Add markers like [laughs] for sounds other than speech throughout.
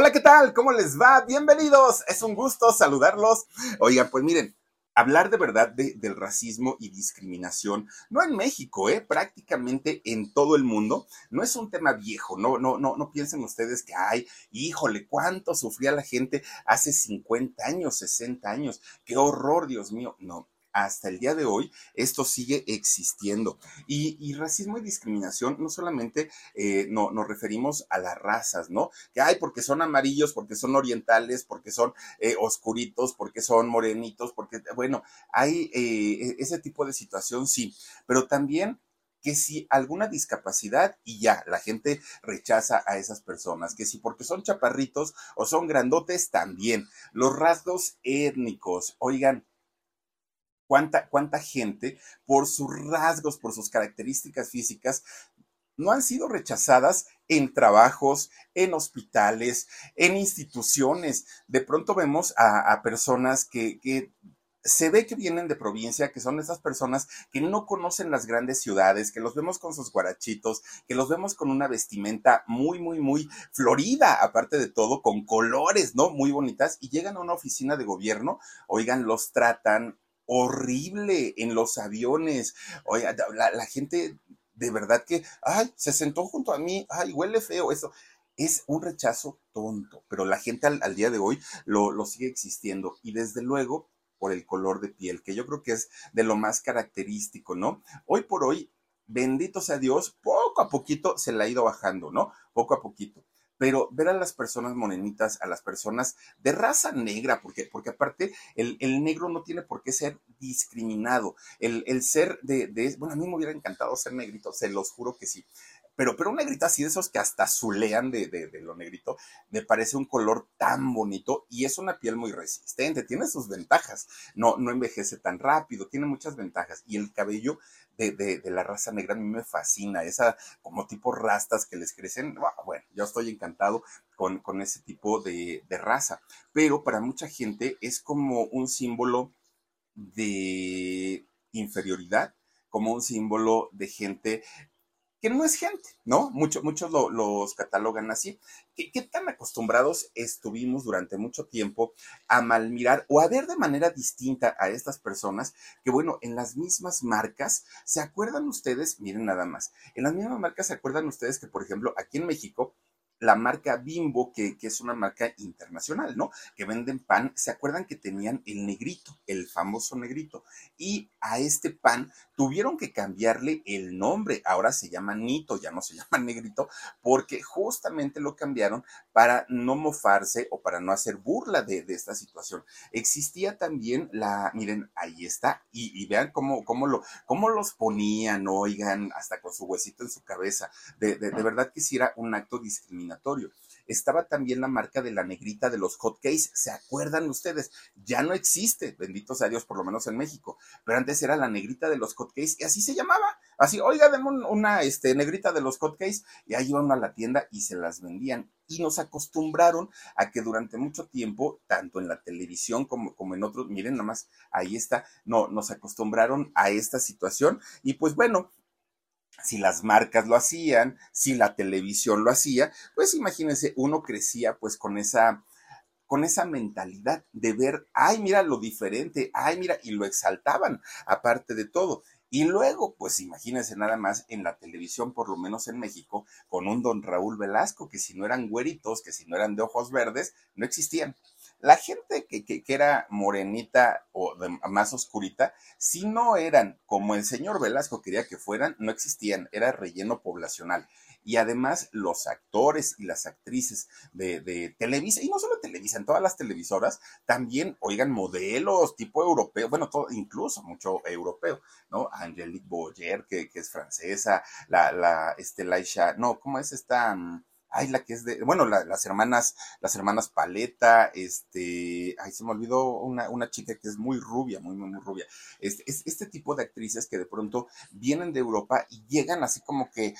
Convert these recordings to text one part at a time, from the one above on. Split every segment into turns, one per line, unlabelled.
Hola, ¿qué tal? ¿Cómo les va? Bienvenidos. Es un gusto saludarlos. Oigan, pues miren, hablar de verdad del racismo y discriminación, no en México, ¿eh? prácticamente en todo el mundo, no es un tema viejo, no, no, no, no piensen ustedes que, ay, híjole, cuánto sufría la gente hace 50 años, 60 años, qué horror, Dios mío, no, hasta el día de hoy esto sigue existiendo. Y, racismo y discriminación no solamente eh, no, nos referimos a las razas, ¿no? Que hay porque son amarillos, porque son orientales, porque son eh, oscuritos, porque son morenitos, porque, bueno, hay eh, ese tipo de situación, sí, pero también que si alguna discapacidad y ya, la gente rechaza a esas personas, que si porque son chaparritos o son grandotes también, los rasgos étnicos, oigan, cuánta, cuánta gente por sus rasgos, por sus características físicas, no han sido rechazadas en trabajos, en hospitales, en instituciones. De pronto vemos a, personas que, que se ve que vienen de provincia, que son esas personas que no conocen las grandes ciudades, que los vemos con sus guarachitos, que los vemos con una vestimenta muy, muy, muy florida, aparte de todo, con colores, ¿no? Muy bonitas, y llegan a una oficina de gobierno, oigan, los tratan horrible en los aviones. Oiga, la, gente de verdad que, ay, se sentó junto a mí, ay, huele feo eso. Es un rechazo tonto, pero la gente al, día de hoy lo, lo sigue existiendo y desde luego por el color de piel, que yo creo que es de lo más característico, ¿no? Hoy por hoy, bendito sea Dios, poco a poquito se le ha ido bajando, ¿no? Poco a poquito pero ver a las personas morenitas, a las personas de raza negra, porque, porque aparte el, negro no tiene por qué ser discriminado. El, ser de, de, bueno, a mí me hubiera encantado ser negrito, se los juro que sí. Pero, pero un negrito así de esos que hasta azulean de, de, de, lo negrito, me parece un color tan bonito y es una piel muy resistente, tiene sus ventajas, no, no envejece tan rápido, tiene muchas ventajas y el cabello de, la raza negra a mí me fascina, esa como tipo rastas que les crecen, bueno, yo estoy encantado con, con ese tipo de, de raza, pero para mucha gente es como un símbolo de inferioridad, como un símbolo de gente que no es gente, ¿no? muchos los catalogan así. ¿Qué, ¿Qué, tan acostumbrados estuvimos durante mucho tiempo a malmirar o a ver de manera distinta a estas personas que, bueno, en las mismas marcas, ¿se acuerdan ustedes? Miren nada más, en las mismas marcas se acuerdan ustedes que, por ejemplo, aquí en México, la marca Bimbo, que, que, es una marca internacional, ¿no? Que venden pan, ¿se acuerdan que tenían el negrito, el famoso negrito? Y a este pan tuvieron que cambiarle el nombre, ahora se llama Nito, ya no se [laughs] llama negrito, porque justamente lo cambiaron para no mofarse o para no hacer burla de, esta situación. Existía también la, miren, ahí está, y, vean cómo, cómo, lo, cómo los ponían, oigan, hasta con su huesito en su cabeza. De, de, de verdad que sí era un acto discriminatorio estaba también la marca de la negrita de los hotcakes, ¿se acuerdan ustedes? Ya no existe, bendito sea Dios, por lo menos en México, pero antes era la negrita de los hotcakes y así se llamaba, así, oiga, denme una este, negrita de los hotcakes y ahí iban a la tienda y se las vendían. Y nos acostumbraron a que durante mucho tiempo, tanto en la televisión como, como en otros, miren nada más, ahí está, no, nos acostumbraron a esta situación. Y pues bueno, si las marcas lo hacían, si la televisión lo hacía, pues imagínense, uno crecía pues con esa con esa mentalidad de ver, ay, mira lo diferente, ay, mira, y lo exaltaban, aparte de todo. Y luego, pues imagínense nada más en la televisión, por lo menos en México, con un don Raúl Velasco, que si no eran güeritos, que si no eran de ojos verdes, no existían. La gente que, que, era morenita o más oscurita, si no eran como el señor Velasco quería que fueran, no existían, era relleno poblacional y además los actores y las actrices de, Televisa, y no solo Televisa, en todas las televisoras, también, oigan, modelos tipo europeo, bueno, todo, incluso mucho europeo, ¿no? Angelique Boyer, que, es francesa, la, la, este, Laisha, no, ¿cómo es esta? Ay, la que es de, bueno, las hermanas, las hermanas Paleta, este, ay, se me olvidó una, una chica que es muy rubia, muy, muy, muy rubia. Este, es, este tipo de actrices que de pronto vienen de Europa y llegan así como que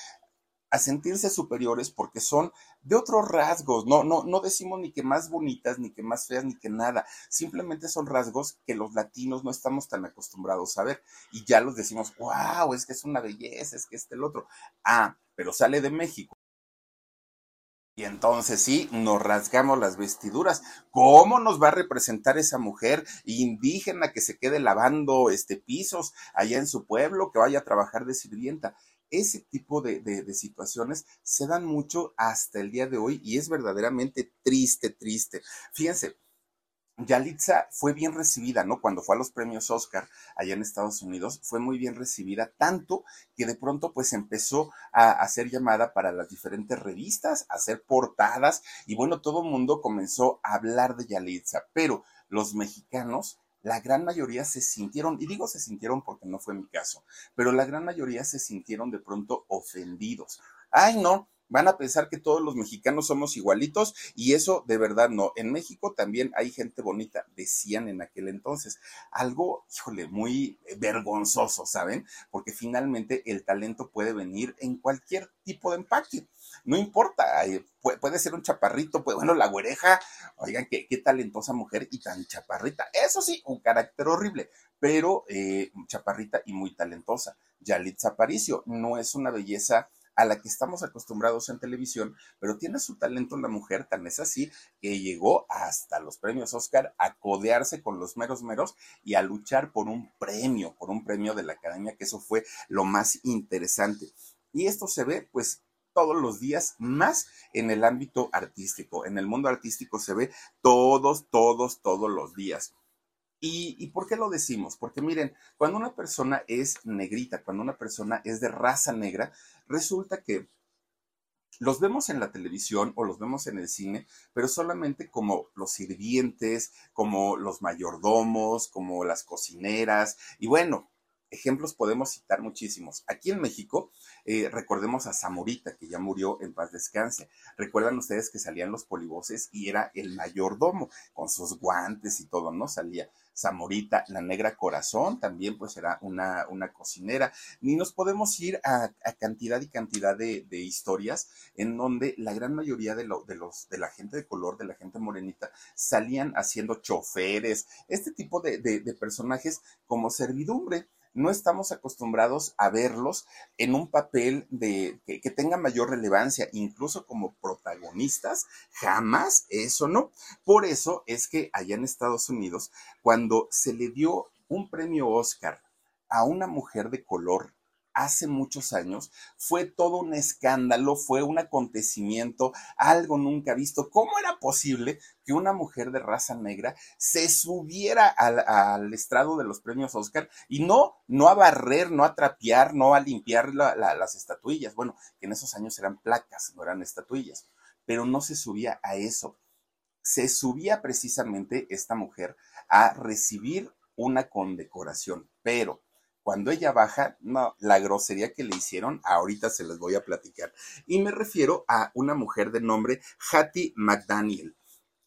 a sentirse superiores porque son de otros rasgos, no, no, no decimos ni que más bonitas, ni que más feas, ni que nada, simplemente son rasgos que los latinos no estamos tan acostumbrados a ver y ya los decimos, wow, es que es una belleza, es que este el otro. Ah, pero sale de México. Y entonces sí, nos rasgamos las vestiduras. ¿Cómo nos va a representar esa mujer indígena que se quede lavando este pisos allá en su pueblo, que vaya a trabajar de sirvienta? ese tipo de, situaciones se dan mucho hasta el día de hoy y es verdaderamente triste, triste. Fíjense, Yalitza fue bien recibida, ¿no? Cuando fue a los premios Oscar allá en Estados Unidos, fue muy bien recibida, tanto que de pronto pues empezó a hacer llamada para las diferentes revistas, a hacer portadas y bueno, todo el mundo comenzó a hablar de Yalitza, pero los mexicanos la gran mayoría se sintieron, y digo se sintieron porque no fue mi caso, pero la gran mayoría se sintieron de pronto ofendidos. Ay, no, van a pensar que todos los mexicanos somos igualitos y eso de verdad no. En México también hay gente bonita, decían en aquel entonces. Algo, híjole, muy vergonzoso, ¿saben? Porque finalmente el talento puede venir en cualquier tipo de empaque. No importa, puede ser un chaparrito, pues bueno, la güereja, oigan, qué, talentosa mujer y tan chaparrita. Eso sí, un carácter horrible, pero eh, chaparrita y muy talentosa. Yalitza Aparicio no es una belleza a la que estamos acostumbrados en televisión, pero tiene su talento la mujer, tan es así que llegó hasta los premios Oscar a codearse con los meros meros y a luchar por un premio, por un premio de la academia, que eso fue lo más interesante. Y esto se ve, pues, todos los días, más en el ámbito artístico. En el mundo artístico se ve todos, todos, todos los días. ¿Y, por qué lo decimos? Porque miren, cuando una persona es negrita, cuando una persona es de raza negra, resulta que los vemos en la televisión o los vemos en el cine, pero solamente como los sirvientes, como los mayordomos, como las cocineras, y bueno, ejemplos podemos citar muchísimos. Aquí en México, eh, recordemos a Zamorita, que ya murió en paz descanse. Recuerdan ustedes que salían los polivoces y era el mayordomo, con sus guantes y todo, ¿no? Salía Zamorita, la negra corazón, también pues era una, una cocinera. Ni nos podemos ir a, cantidad y cantidad de, historias en donde la gran mayoría de, de, los, de la gente de color, de la gente morenita, salían haciendo choferes, este tipo de personajes como servidumbre no estamos acostumbrados a verlos en un papel de que, que, tenga mayor relevancia, incluso como protagonistas, jamás eso no. Por eso es que allá en Estados Unidos, cuando se le dio un premio Oscar a una mujer de color hace muchos años, fue todo un escándalo, fue un acontecimiento, algo nunca visto. ¿Cómo era posible que una mujer de raza negra se subiera al, estrado de los premios Oscar y no, no a barrer, no a trapear, no a limpiar las estatuillas? Bueno, que en esos años eran placas, no eran estatuillas, pero no se subía a eso. Se subía precisamente esta mujer a recibir una condecoración, pero cuando ella baja, no, la grosería que le hicieron, ahorita se las voy a platicar. Y me refiero a una mujer de nombre Hattie McDaniel.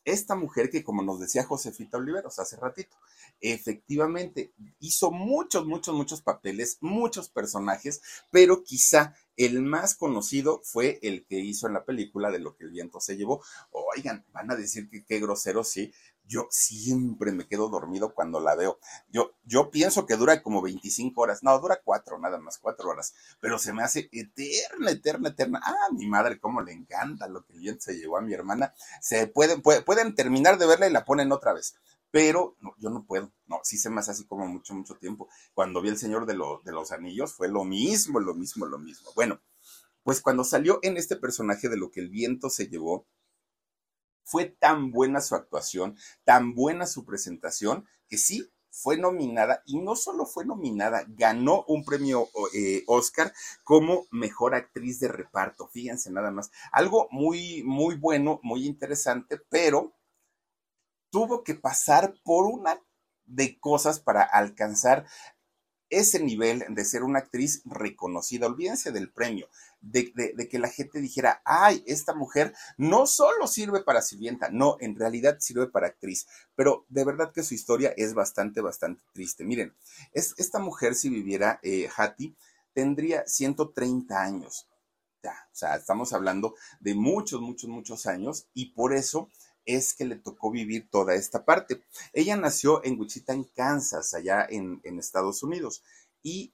Esta mujer que, como nos decía Josefita Oliveros hace ratito, efectivamente hizo muchos, muchos, muchos papeles, muchos personajes, pero quizá el más conocido fue el que hizo en la película de lo que el viento se llevó. Oigan, van a decir que qué grosero, sí, yo siempre me quedo dormido cuando la veo. Yo, yo pienso que dura como 25 horas. No, dura cuatro, nada más, cuatro horas. Pero se me hace eterna, eterna, eterna. Ah, mi madre, cómo le encanta lo que el viento se llevó a mi hermana. Se pueden, pueden terminar de verla y la ponen otra vez. pero yo no puedo, no, sí se me hace así como mucho, mucho tiempo. Cuando vi El Señor de, de los Anillos fue lo mismo, lo mismo, lo mismo. Bueno, pues cuando salió en este personaje de lo que el viento se llevó, fue tan buena su actuación, tan buena su presentación, que sí, fue nominada y no solo fue nominada, ganó un premio eh, Oscar como mejor actriz de reparto. Fíjense nada más. Algo muy, muy bueno, muy interesante, pero tuvo que pasar por una de cosas para alcanzar ese nivel de ser una actriz reconocida. Olvídense del premio, de, que la gente dijera, ay, esta mujer no solo sirve para sirvienta, no, en realidad sirve para actriz. Pero de verdad que su historia es bastante, bastante triste. Miren, es, esta mujer si viviera eh, Hattie, tendría 130 años. Ya, o sea, estamos hablando de muchos, muchos, muchos años y por eso es que le tocó vivir toda esta parte. Ella nació en Wichita, en Kansas, allá en, en Estados Unidos, y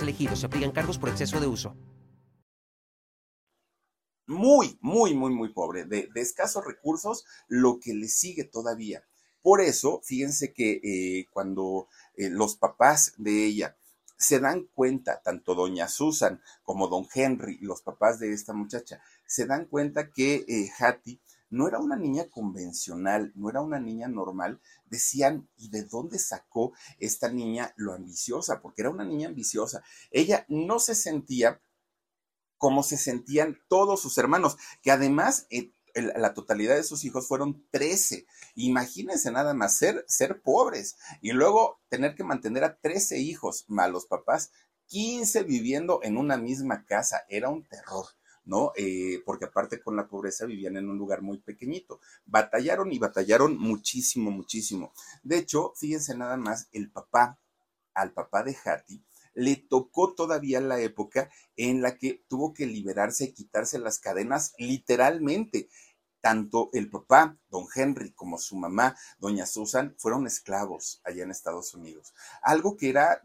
elegido. Se aplican cargos por exceso de uso.
Muy, muy, muy, muy pobre, de, escasos recursos, lo que le sigue todavía. Por eso, fíjense que eh, cuando eh, los papás de ella se dan cuenta, tanto doña Susan como don Henry, los papás de esta muchacha, se dan cuenta que eh, Hattie no era una niña convencional, no era una niña normal, decían, ¿y de dónde sacó esta niña lo ambiciosa? Porque era una niña ambiciosa. Ella no se sentía como se sentían todos sus hermanos, que además eh, la totalidad de sus hijos fueron 13. Imagínense nada más ser, ser pobres y luego tener que mantener a 13 hijos, malos papás, 15 viviendo en una misma casa. Era un terror. ¿No? Eh, porque aparte con la pobreza vivían en un lugar muy pequeñito. Batallaron y batallaron muchísimo, muchísimo. De hecho, fíjense nada más, el papá, al papá de Hattie, le tocó todavía la época en la que tuvo que liberarse quitarse las cadenas literalmente. Tanto el papá, don Henry, como su mamá, doña Susan, fueron esclavos allá en Estados Unidos. Algo que era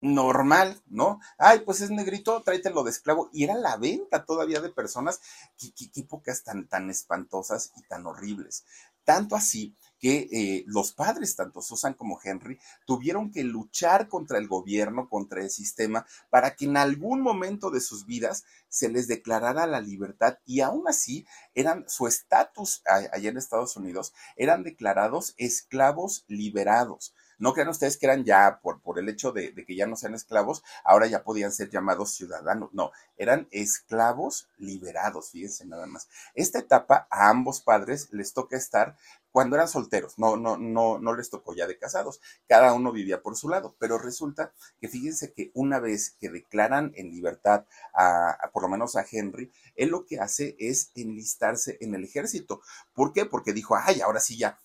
normal, ¿no? Ay, pues es negrito, tráetelo de esclavo. Y era la venta todavía de personas, qué, épocas tan, tan espantosas y tan horribles. Tanto así que eh, los padres, tanto Susan como Henry, tuvieron que luchar contra el gobierno, contra el sistema, para que en algún momento de sus vidas se les declarara la libertad y aún así eran su estatus allá en Estados Unidos, eran declarados esclavos liberados. No crean ustedes que eran ya, por, por el hecho de, que ya no sean esclavos, ahora ya podían ser llamados ciudadanos. No, eran esclavos liberados, fíjense nada más. Esta etapa a ambos padres les toca estar cuando eran solteros, no, no, no, no les tocó ya de casados, cada uno vivía por su lado, pero resulta que fíjense que una vez que declaran en libertad a, a, por lo menos a Henry, él lo que hace es enlistarse en el ejército. ¿Por qué? Porque dijo, ay, ahora sí ya,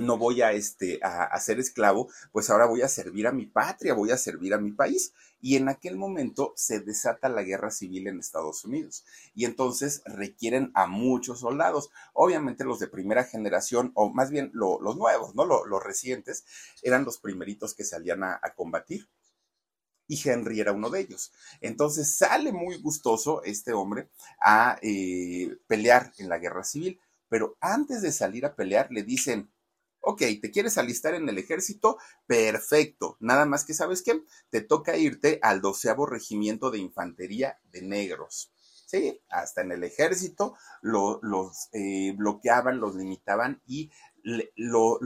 no voy a, este, a, ser esclavo, pues ahora voy a servir a mi patria, voy a servir a mi país. Y en aquel momento se desata la guerra civil en Estados Unidos. Y entonces requieren a muchos soldados. Obviamente los de primera generación, o más bien los nuevos, ¿no? los recientes, eran los primeritos que salían a, combatir y Henry era uno de ellos. Entonces sale muy gustoso este hombre a eh, pelear en la guerra civil, pero antes de salir a pelear le dicen, Ok, ¿te quieres alistar en el ejército? Perfecto. Nada más que, ¿sabes qué? Te toca irte al doceavo regimiento de infantería de negros. Sí, hasta en el ejército los eh, bloqueaban, los limitaban y los,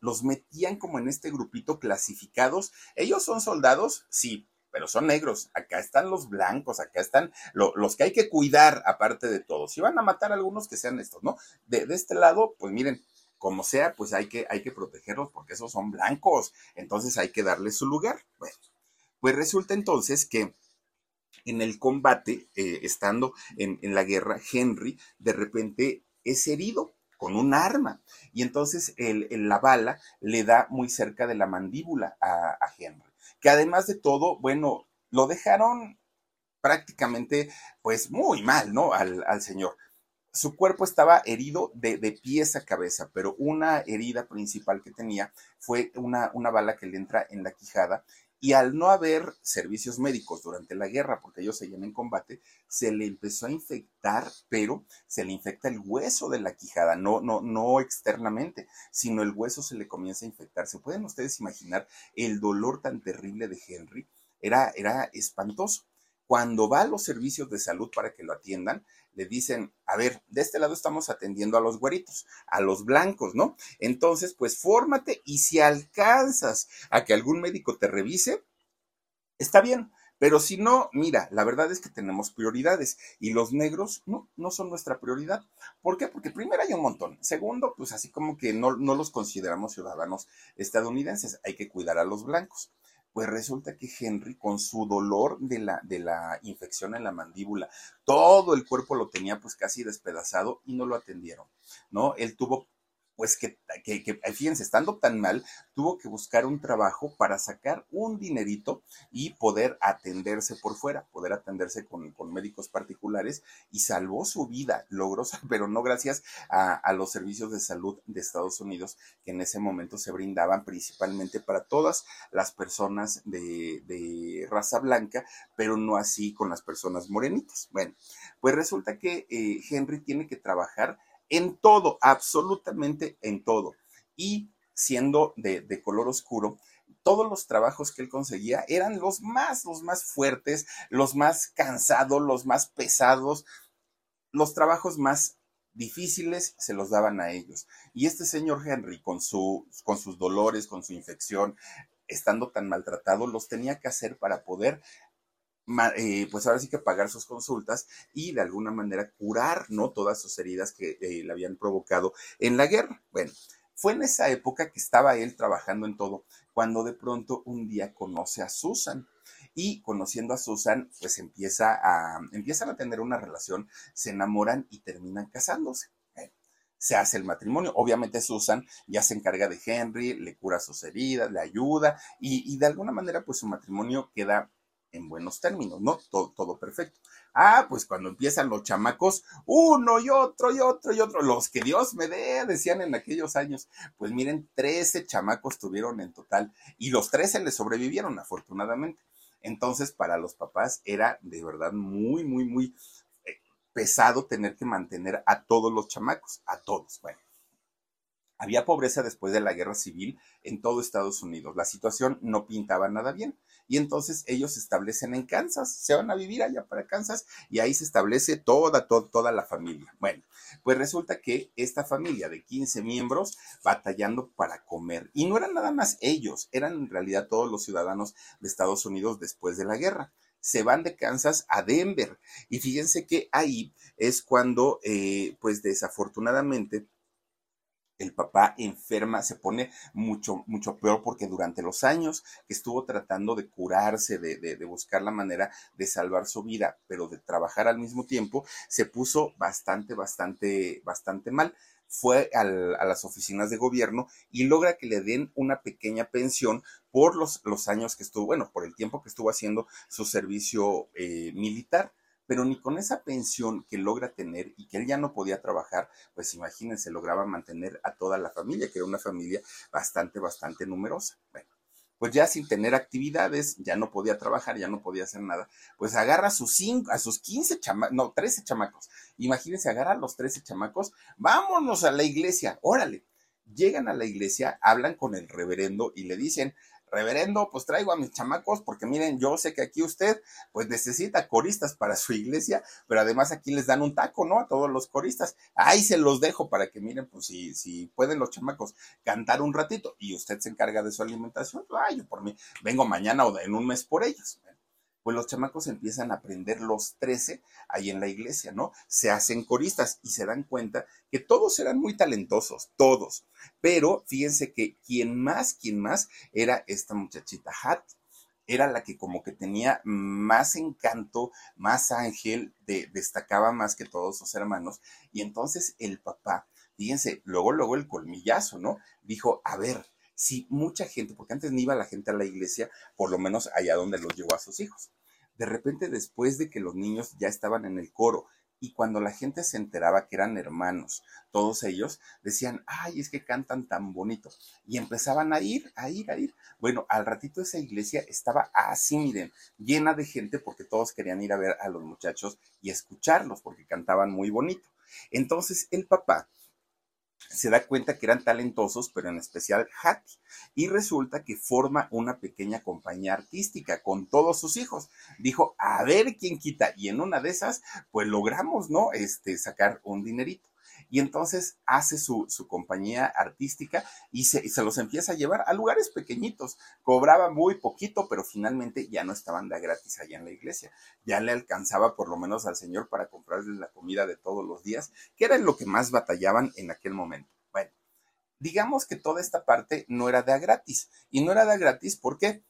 los metían como en este grupito clasificados. ¿Ellos son soldados? Sí, pero son negros. Acá están los blancos, acá están los que hay que cuidar, aparte de todos. Si van a matar a algunos, que sean estos, ¿no? De, de, este lado, pues miren, como sea, pues hay que, hay que protegerlos porque esos son blancos, entonces hay que darles su lugar. Bueno, pues resulta entonces que en el combate, eh, estando en, en la guerra, Henry de repente es herido con un arma. Y entonces el, la bala le da muy cerca de la mandíbula a, Henry, que además de todo, bueno, lo dejaron prácticamente pues muy mal, ¿no? Al, al señor su cuerpo estaba herido de, de, pies a cabeza, pero una herida principal que tenía fue una, una, bala que le entra en la quijada y al no haber servicios médicos durante la guerra, porque ellos seguían en combate, se le empezó a infectar, pero se le infecta el hueso de la quijada, no, no, no externamente, sino el hueso se le comienza a infectar. ¿Se pueden ustedes imaginar el dolor tan terrible de Henry? Era, era espantoso. Cuando va a los servicios de salud para que lo atiendan, le dicen, a ver, de este lado estamos atendiendo a los güeritos, a los blancos, ¿no? Entonces, pues fórmate y si alcanzas a que algún médico te revise, está bien. Pero si no, mira, la verdad es que tenemos prioridades y los negros no, son nuestra prioridad. ¿Por qué? Porque primero hay un montón. Segundo, pues así como que no los consideramos ciudadanos estadounidenses, hay que cuidar a los blancos. Pues resulta que Henry, con su dolor de la, de la infección en la mandíbula, todo el cuerpo lo tenía pues casi despedazado y no lo atendieron, ¿no? Él tuvo pues que, que, fíjense, estando tan mal, tuvo que buscar un trabajo para sacar un dinerito y poder atenderse por fuera, poder atenderse con, con médicos particulares y salvó su vida, logró, pero no gracias a, a, los servicios de salud de Estados Unidos que en ese momento se brindaban principalmente para todas las personas de, de raza blanca, pero no así con las personas morenitas. Bueno, pues resulta que eh, Henry tiene que trabajar en todo, absolutamente en todo. Y siendo de, color oscuro, todos los trabajos que él conseguía eran los más, los más fuertes, los más cansados, los más pesados, los trabajos más difíciles se los daban a ellos. Y este señor Henry, con, su, con sus dolores, con su infección, estando tan maltratado, los tenía que hacer para poder eh, pues ahora sí que pagar sus consultas y de alguna manera curar, ¿no? Todas sus heridas que eh, le habían provocado en la guerra. Bueno, fue en esa época que estaba él trabajando en todo, cuando de pronto un día conoce a Susan y conociendo a Susan, pues empieza a, empiezan a tener una relación, se enamoran y terminan casándose. se hace el matrimonio. Obviamente Susan ya se encarga de Henry, le cura sus heridas, le ayuda y, y de alguna manera pues su matrimonio queda en buenos términos, ¿no? Todo, todo, perfecto. Ah, pues cuando empiezan los chamacos, uno y otro y otro y otro, los que Dios me dé, decían en aquellos años. Pues miren, 13 chamacos tuvieron en total y los 13 les sobrevivieron, afortunadamente. Entonces, para los papás era de verdad muy, muy, muy eh, pesado tener que mantener a todos los chamacos, a todos. Bueno, había pobreza después de la guerra civil en todo Estados Unidos. La situación no pintaba nada bien. Y entonces ellos se establecen en Kansas, se van a vivir allá para Kansas y ahí se establece toda, toda, toda la familia. Bueno, pues resulta que esta familia de 15 miembros batallando para comer. Y no eran nada más ellos, eran en realidad todos los ciudadanos de Estados Unidos después de la guerra se van de Kansas a Denver. Y fíjense que ahí es cuando, eh, pues desafortunadamente, el papá enferma, se pone mucho, mucho peor porque durante los años que estuvo tratando de curarse, de, de, buscar la manera de salvar su vida, pero de trabajar al mismo tiempo, se puso bastante, bastante, bastante mal. Fue a las oficinas de gobierno y logra que le den una pequeña pensión por los, los años que estuvo, bueno, por el tiempo que estuvo haciendo su servicio eh, militar pero ni con esa pensión que logra tener y que él ya no podía trabajar, pues imagínense, lograba mantener a toda la familia, que era una familia bastante, bastante numerosa. Bueno, pues ya sin tener actividades, ya no podía trabajar, ya no podía hacer nada, pues agarra a sus cinco, a sus 15 chamacos, no, 13 chamacos. Imagínense, agarra a los 13 chamacos, vámonos a la iglesia, órale. Llegan a la iglesia, hablan con el reverendo y le dicen, reverendo, pues traigo a mis chamacos porque miren, yo sé que aquí usted pues necesita coristas para su iglesia, pero además aquí les dan un taco, ¿no? A todos los coristas. Ahí se los dejo para que miren, pues si, si pueden los chamacos cantar un ratito y usted se encarga de su alimentación, pues, ay, yo por mí vengo mañana o en un mes por ellos pues los chamacos empiezan a aprender los 13 ahí en la iglesia, ¿no? Se hacen coristas y se dan cuenta que todos eran muy talentosos, todos. Pero fíjense que quien más, quien más era esta muchachita Hat. Era la que como que tenía más encanto, más ángel, de, destacaba más que todos sus hermanos. Y entonces el papá fíjense, luego, luego el colmillazo, ¿no? Dijo, a ver, si mucha gente, porque antes ni iba la gente a la iglesia, por lo menos allá donde los llevó a sus hijos. De repente, después de que los niños ya estaban en el coro y cuando la gente se enteraba que eran hermanos, todos ellos decían, ay, es que cantan tan bonito. Y empezaban a ir, a ir, a ir. Bueno, al ratito esa iglesia estaba así, miren, llena de gente porque todos querían ir a ver a los muchachos y escucharlos porque cantaban muy bonito. Entonces el papá se da cuenta que eran talentosos, pero en especial Hattie. Y resulta que forma una pequeña compañía artística con todos sus hijos. Dijo, a ver quién quita. Y en una de esas, pues logramos, ¿no? Este, sacar un dinerito y entonces hace su, compañía artística y se, se, los empieza a llevar a lugares pequeñitos. Cobraba muy poquito, pero finalmente ya no estaban de gratis allá en la iglesia. Ya le alcanzaba por lo menos al Señor para comprarle la comida de todos los días, que era lo que más batallaban en aquel momento. Bueno, digamos que toda esta parte no era de gratis. Y no era de gratis, ¿por qué?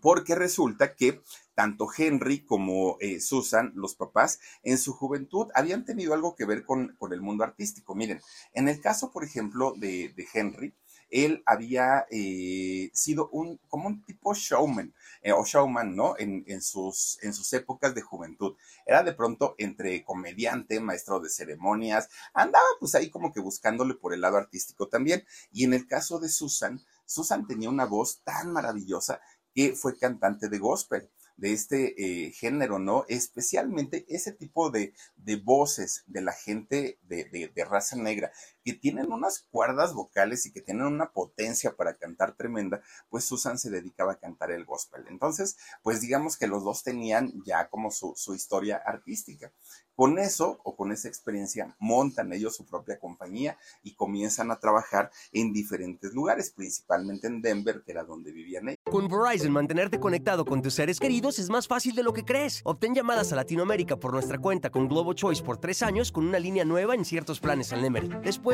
Porque resulta que tanto Henry como eh, Susan, los papás, en su juventud habían tenido algo que ver con, el mundo artístico. Miren, en el caso, por ejemplo, de, Henry, él había eh, sido un, como un tipo showman, eh, o showman, ¿no? En, sus, en sus épocas de juventud. Era de pronto entre comediante, maestro de ceremonias, andaba pues ahí como que buscándole por el lado artístico también. Y en el caso de Susan, Susan tenía una voz tan maravillosa que fue cantante de gospel de este eh, género, ¿no? Especialmente ese tipo de, voces de la gente de, de, raza negra que tienen unas cuerdas vocales y que tienen una potencia para cantar tremenda, pues Susan se dedicaba a cantar el gospel. Entonces, pues digamos que los dos tenían ya como su, su historia artística. Con eso o con esa experiencia montan ellos su propia compañía y comienzan a trabajar en diferentes lugares, principalmente en Denver, que era donde vivían ellos.
Con Verizon, mantenerte conectado con tus seres queridos es más fácil de lo que crees. Obtén llamadas a Latinoamérica por nuestra cuenta con Globo Choice por tres años con una línea nueva en ciertos planes al Nemery. Después,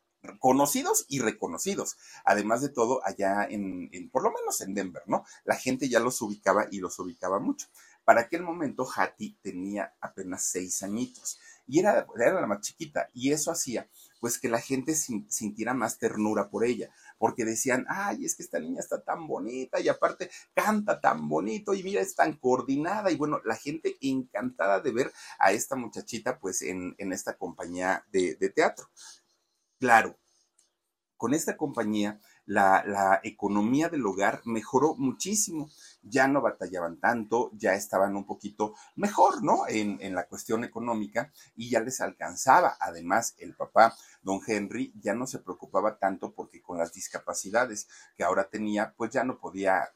conocidos y reconocidos. Además de todo, allá en, por lo menos en Denver, ¿no? La gente ya los ubicaba y los ubicaba mucho. Para aquel momento, Hattie tenía apenas seis añitos y era, era la más chiquita y eso hacía pues que la gente sintiera más ternura por ella, porque decían, ay, es que esta niña está tan bonita y aparte canta tan bonito y mira, es tan coordinada y bueno, la gente encantada de ver a esta muchachita pues en, en esta compañía de, de teatro. Claro, con esta compañía la, economía del hogar mejoró muchísimo. Ya no batallaban tanto, ya estaban un poquito mejor, ¿no? En, en, la cuestión económica y ya les alcanzaba. Además, el papá, don Henry, ya no se preocupaba tanto porque con las discapacidades que ahora tenía, pues ya no podía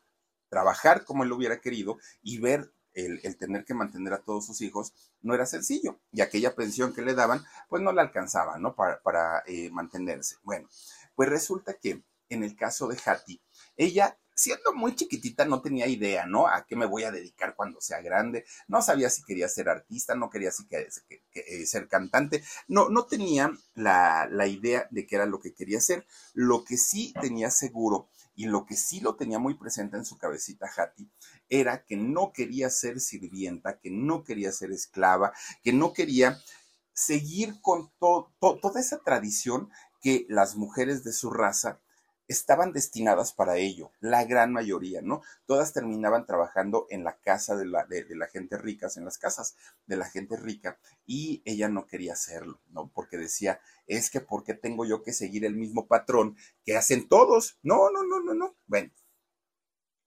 trabajar como él lo hubiera querido y ver el, tener que mantener a todos sus hijos no era sencillo y aquella pensión que le daban pues no le alcanzaba, ¿no? Para, eh, mantenerse. Bueno, pues resulta que en el caso de Hattie, ella siendo muy chiquitita no tenía idea, ¿no? A qué me voy a dedicar cuando sea grande. No sabía si quería ser artista, no quería si que, eh, ser cantante. No, no tenía la, la, idea de qué era lo que quería hacer. Lo que sí tenía seguro y lo que sí lo tenía muy presente en su cabecita Hattie era que no quería ser sirvienta, que no quería ser esclava, que no quería seguir con toda esa tradición que las mujeres de su raza estaban destinadas para ello, la gran mayoría, ¿no? Todas terminaban trabajando en la casa de la, de, la, gente rica, en las casas de la gente rica, y ella no quería hacerlo, ¿no? Porque decía, es que ¿por qué tengo yo que seguir el mismo patrón que hacen todos? No, no, no, no, no. Bueno,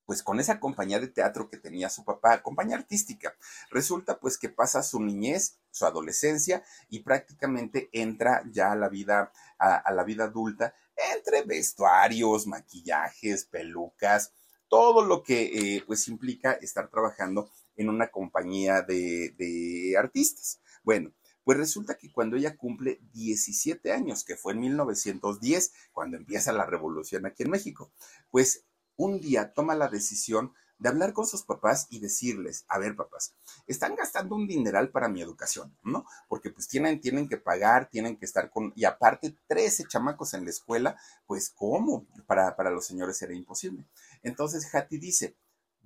pues con esa compañía de teatro que tenía su papá, compañía artística. Resulta pues que pasa su niñez, su adolescencia y prácticamente entra ya a la vida, a, la vida adulta entre vestuarios, maquillajes, pelucas, todo lo que eh, pues implica estar trabajando en una compañía de, de artistas. Bueno, pues resulta que cuando ella cumple 17 años, que fue en 1910, cuando empieza la revolución aquí en México, pues un día toma la decisión de hablar con sus papás y decirles, a ver papás, están gastando un dineral para mi educación, ¿no? Porque pues tienen, tienen que pagar, tienen que estar con, y aparte 13 chamacos en la escuela, pues ¿cómo? Para, para los señores era imposible. Entonces Hattie dice,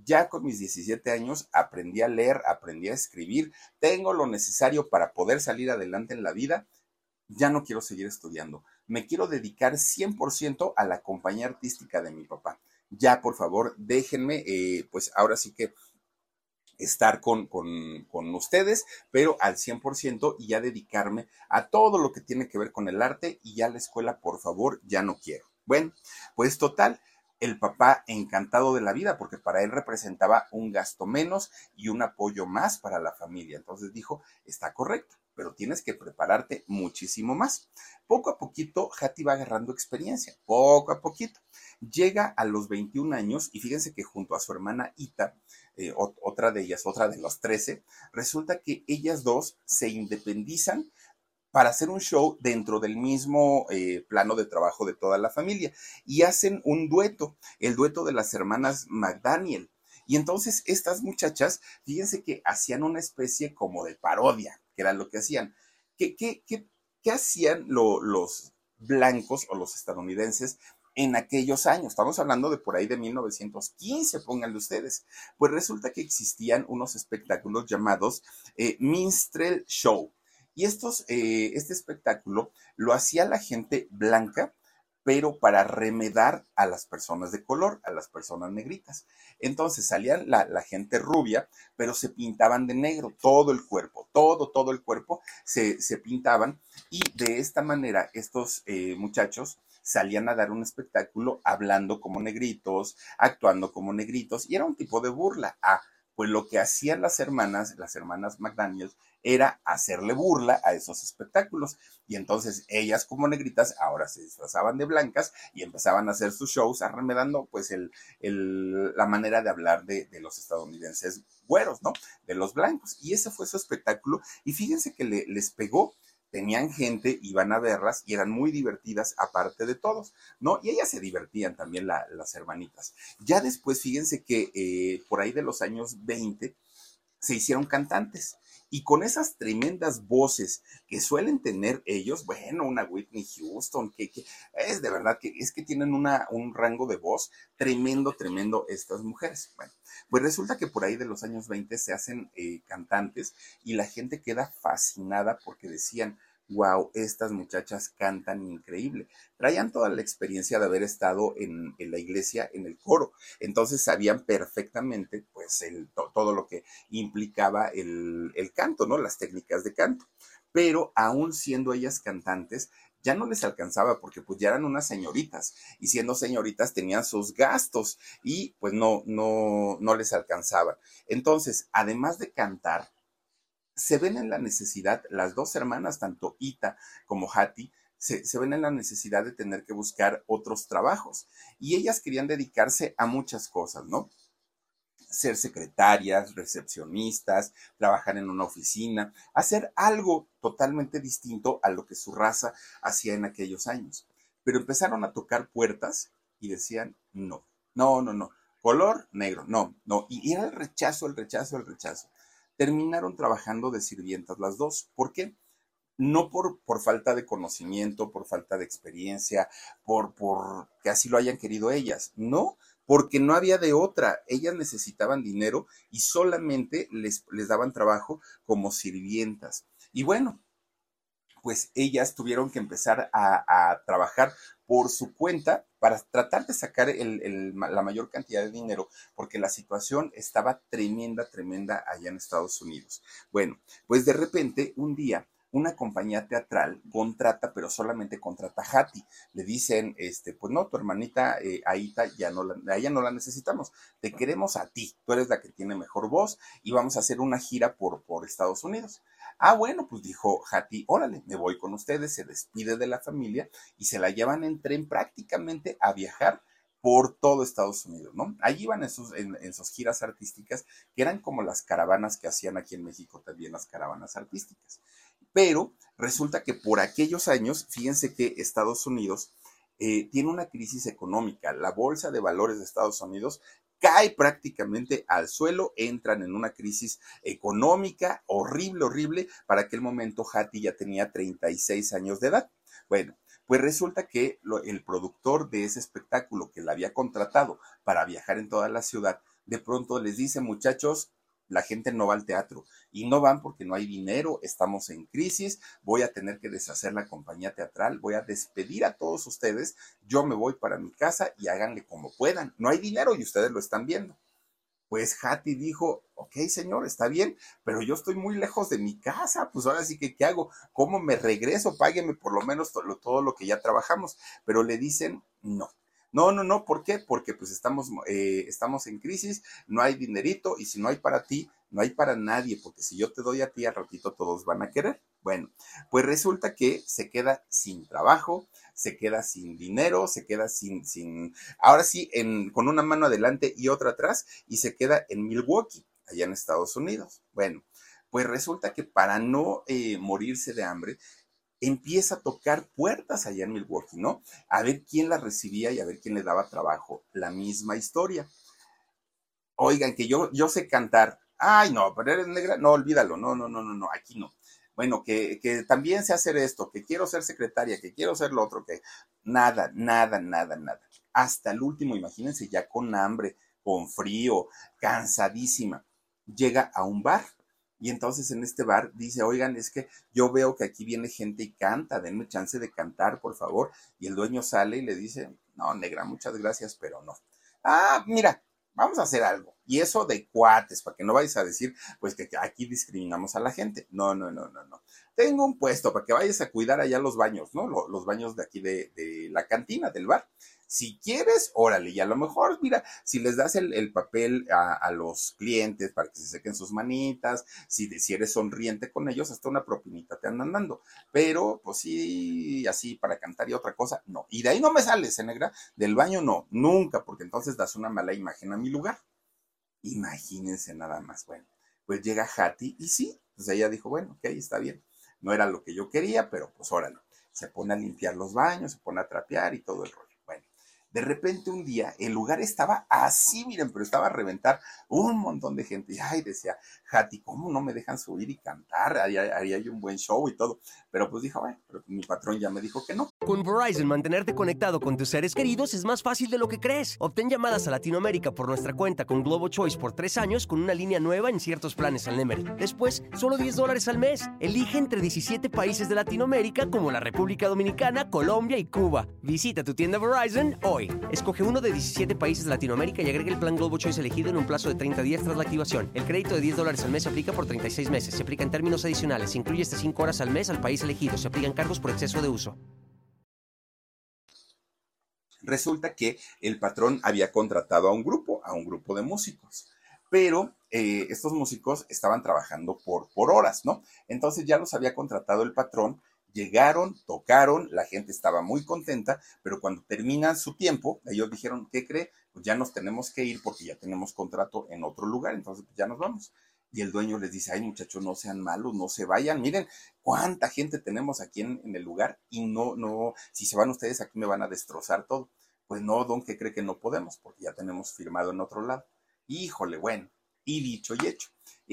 ya con mis 17 años aprendí a leer, aprendí a escribir, tengo lo necesario para poder salir adelante en la vida, ya no quiero seguir estudiando, me quiero dedicar 100% a la compañía artística de mi papá ya por favor déjenme, eh, pues ahora sí que estar con, con, ustedes, pero al 100% y ya dedicarme a todo lo que tiene que ver con el arte y ya la escuela, por favor, ya no quiero. Bueno, pues total, el papá encantado de la vida porque para él representaba un gasto menos y un apoyo más para la familia. Entonces dijo, está correcto pero tienes que prepararte muchísimo más. Poco a poquito, Hattie va agarrando experiencia, poco a poquito. Llega a los 21 años y fíjense que junto a su hermana Ita, eh, otra de ellas, otra de los 13, resulta que ellas dos se independizan para hacer un show dentro del mismo eh, plano de trabajo de toda la familia y hacen un dueto, el dueto de las hermanas McDaniel. Y entonces estas muchachas, fíjense que hacían una especie como de parodia, era lo que hacían. ¿Qué, qué, qué, qué hacían los blancos o los estadounidenses en aquellos años? Estamos hablando de por ahí de 1915, pónganle ustedes. Pues resulta que existían unos espectáculos llamados eh, Minstrel Show. Y estos, eh, este espectáculo lo hacía la gente blanca pero para remedar a las personas de color, a las personas negritas. Entonces salían la, gente rubia, pero se pintaban de negro, todo el cuerpo, todo, todo el cuerpo se, pintaban y de esta manera estos eh, muchachos salían a dar un espectáculo hablando como negritos, actuando como negritos y era un tipo de burla. Ah, pues lo que hacían las hermanas, las hermanas McDaniels, era hacerle burla a esos espectáculos. Y entonces ellas como negritas ahora se disfrazaban de blancas y empezaban a hacer sus shows arremedando pues el, la manera de hablar de, los estadounidenses güeros, ¿no? De los blancos. Y ese fue su espectáculo. Y fíjense que les pegó tenían gente, iban a verlas y eran muy divertidas aparte de todos, ¿no? Y ellas se divertían también las hermanitas. Ya después, fíjense que eh, por ahí de los años 20 se hicieron cantantes y con esas tremendas voces que suelen tener ellos, bueno, una Whitney Houston, que, es de verdad que es que tienen una, un rango de voz tremendo, tremendo estas mujeres. Bueno, pues resulta que por ahí de los años 20 se hacen eh, cantantes y la gente queda fascinada porque decían, wow, estas muchachas cantan increíble. Traían toda la experiencia de haber estado en, la iglesia, en el coro. Entonces sabían perfectamente, pues, todo lo que implicaba el, canto, ¿no? Las técnicas de canto. Pero aún siendo ellas cantantes, ya no les alcanzaba porque pues ya eran unas señoritas y siendo señoritas tenían sus gastos y pues no, no, no les alcanzaban. Entonces, además de cantar, se ven en la necesidad, las dos hermanas, tanto Ita como Hattie, se, ven en la necesidad de tener que buscar otros trabajos. Y ellas querían dedicarse a muchas cosas, ¿no? Ser secretarias, recepcionistas, trabajar en una oficina, hacer algo totalmente distinto a lo que su raza hacía en aquellos años. Pero empezaron a tocar puertas y decían, no, no, no, no, color negro, no, no. Y era el rechazo, el rechazo, el rechazo terminaron trabajando de sirvientas las dos. ¿Por qué? No por, por falta de conocimiento, por falta de experiencia, por, por que así lo hayan querido ellas, no, porque no había de otra. Ellas necesitaban dinero y solamente les, les daban trabajo como sirvientas. Y bueno, pues ellas tuvieron que empezar a, trabajar por su cuenta para tratar de sacar la mayor cantidad de dinero, porque la situación estaba tremenda, tremenda allá en Estados Unidos. Bueno, pues de repente, un día, una compañía teatral contrata, pero solamente contrata a Hattie. Le dicen, este, pues no, tu hermanita eh, Aita ya no la, ella no la necesitamos, te queremos a ti, tú eres la que tiene mejor voz y vamos a hacer una gira por, por Estados Unidos. Ah, bueno, pues dijo Hattie, órale, me voy con ustedes, se despide de la familia y se la llevan en tren prácticamente a viajar por todo Estados Unidos, ¿no? Allí iban en sus, en, sus giras artísticas, que eran como las caravanas que hacían aquí en México también, las caravanas artísticas. Pero resulta que por aquellos años, fíjense que Estados Unidos eh, tiene una crisis económica. La bolsa de valores de Estados Unidos cae prácticamente al suelo, entran en una crisis económica horrible, horrible. Para aquel momento Hattie ya tenía 36 años de edad. Bueno, pues resulta que el productor de ese espectáculo que la había contratado para viajar en toda la ciudad, de pronto les dice, muchachos, la gente no va al teatro y no van porque no hay dinero, estamos en crisis, voy a tener que deshacer la compañía teatral, voy a despedir a todos ustedes, yo me voy para mi casa y háganle como puedan. No hay dinero y ustedes lo están viendo. Pues Hattie dijo, ok señor, está bien, pero yo estoy muy lejos de mi casa, pues ahora sí que, ¿qué hago? ¿Cómo me regreso? Págueme por lo menos todo lo que ya trabajamos. Pero le dicen, no, no, no, no, ¿por qué? Porque pues estamos, eh, estamos en crisis, no hay dinerito y si no hay para ti, no hay para nadie, porque si yo te doy a ti, al ratito todos van a querer. Bueno, pues resulta que se queda sin trabajo, se queda sin dinero, se queda sin, sin, ahora sí, en, con una mano adelante y otra atrás, y se queda en Milwaukee, allá en Estados Unidos. Bueno, pues resulta que para no eh, morirse de hambre, empieza a tocar puertas allá en Milwaukee, ¿no? A ver quién la recibía y a ver quién le daba trabajo. La misma historia. Oigan, que yo, yo sé cantar. Ay, no, pero eres negra. No, olvídalo. No, no, no, no, no, aquí no. Bueno, que, que también sé hacer esto, que quiero ser secretaria, que quiero ser lo otro, que nada, nada, nada, nada. Hasta el último, imagínense, ya con hambre, con frío, cansadísima. Llega a un bar y entonces en este bar dice, oigan, es que yo veo que aquí viene gente y canta, denme chance de cantar, por favor. Y el dueño sale y le dice, no, negra, muchas gracias, pero no. Ah, mira, vamos a hacer algo. Y eso de cuates, para que no vayas a decir, pues que aquí discriminamos a la gente. No, no, no, no, no. Tengo un puesto para que vayas a cuidar allá los baños, ¿no? Los, baños de aquí de, de la cantina, del bar. Si quieres, órale, y a lo mejor, mira, si les das el, papel a, los clientes para que se sequen sus manitas, si, si eres sonriente con ellos, hasta una propinita te andan dando. Pero, pues sí, así para cantar y otra cosa, no. Y de ahí no me sales, ¿eh, negra? Del baño no, nunca, porque entonces das una mala imagen a mi lugar. Imagínense nada más. Bueno, pues llega Hattie y sí, pues ella dijo, bueno, ok, está bien. No era lo que yo quería, pero pues órale. Se pone a limpiar los baños, se pone a trapear y todo el rollo. De repente un día el lugar estaba así, miren, pero estaba a reventar un montón de gente. Y ay, decía, Jati, ¿cómo no me dejan subir y cantar? Ahí, hay un buen show y todo. Pero pues dijo, bueno, pero mi patrón ya me dijo que no.
Con Verizon, mantenerte conectado con tus seres queridos es más fácil de lo que crees. Obtén llamadas a Latinoamérica por nuestra cuenta con Globo Choice por tres años con una línea nueva en ciertos planes al Nemery. Después, solo 10 dólares al mes. Elige entre 17 países de Latinoamérica como la República Dominicana, Colombia y Cuba. Visita tu tienda Verizon hoy. Escoge uno de 17 países de Latinoamérica y agrega el plan Globo Choice elegido en un plazo de 30 días tras la activación. El crédito de 10 dólares al mes se aplica por 36 meses. Se aplica en términos adicionales. Se incluye hasta 5 horas al mes al país elegido. Se aplican cargos por exceso de uso.
Resulta que el patrón había contratado a un grupo, a un grupo de músicos pero eh, estos músicos estaban trabajando por, por horas, ¿no? Entonces ya los había contratado el patrón Llegaron, tocaron, la gente estaba muy contenta, pero cuando termina su tiempo, ellos dijeron, ¿qué cree? Pues ya nos tenemos que ir porque ya tenemos contrato en otro lugar, entonces pues ya nos vamos. Y el dueño les dice, ay muchachos, no sean malos, no se vayan, miren cuánta gente tenemos aquí en, en el lugar y no, no, si se van ustedes aquí me van a destrozar todo. Pues no, don, ¿qué cree que no podemos? Porque ya tenemos firmado en otro lado. Híjole, bueno, y dicho y hecho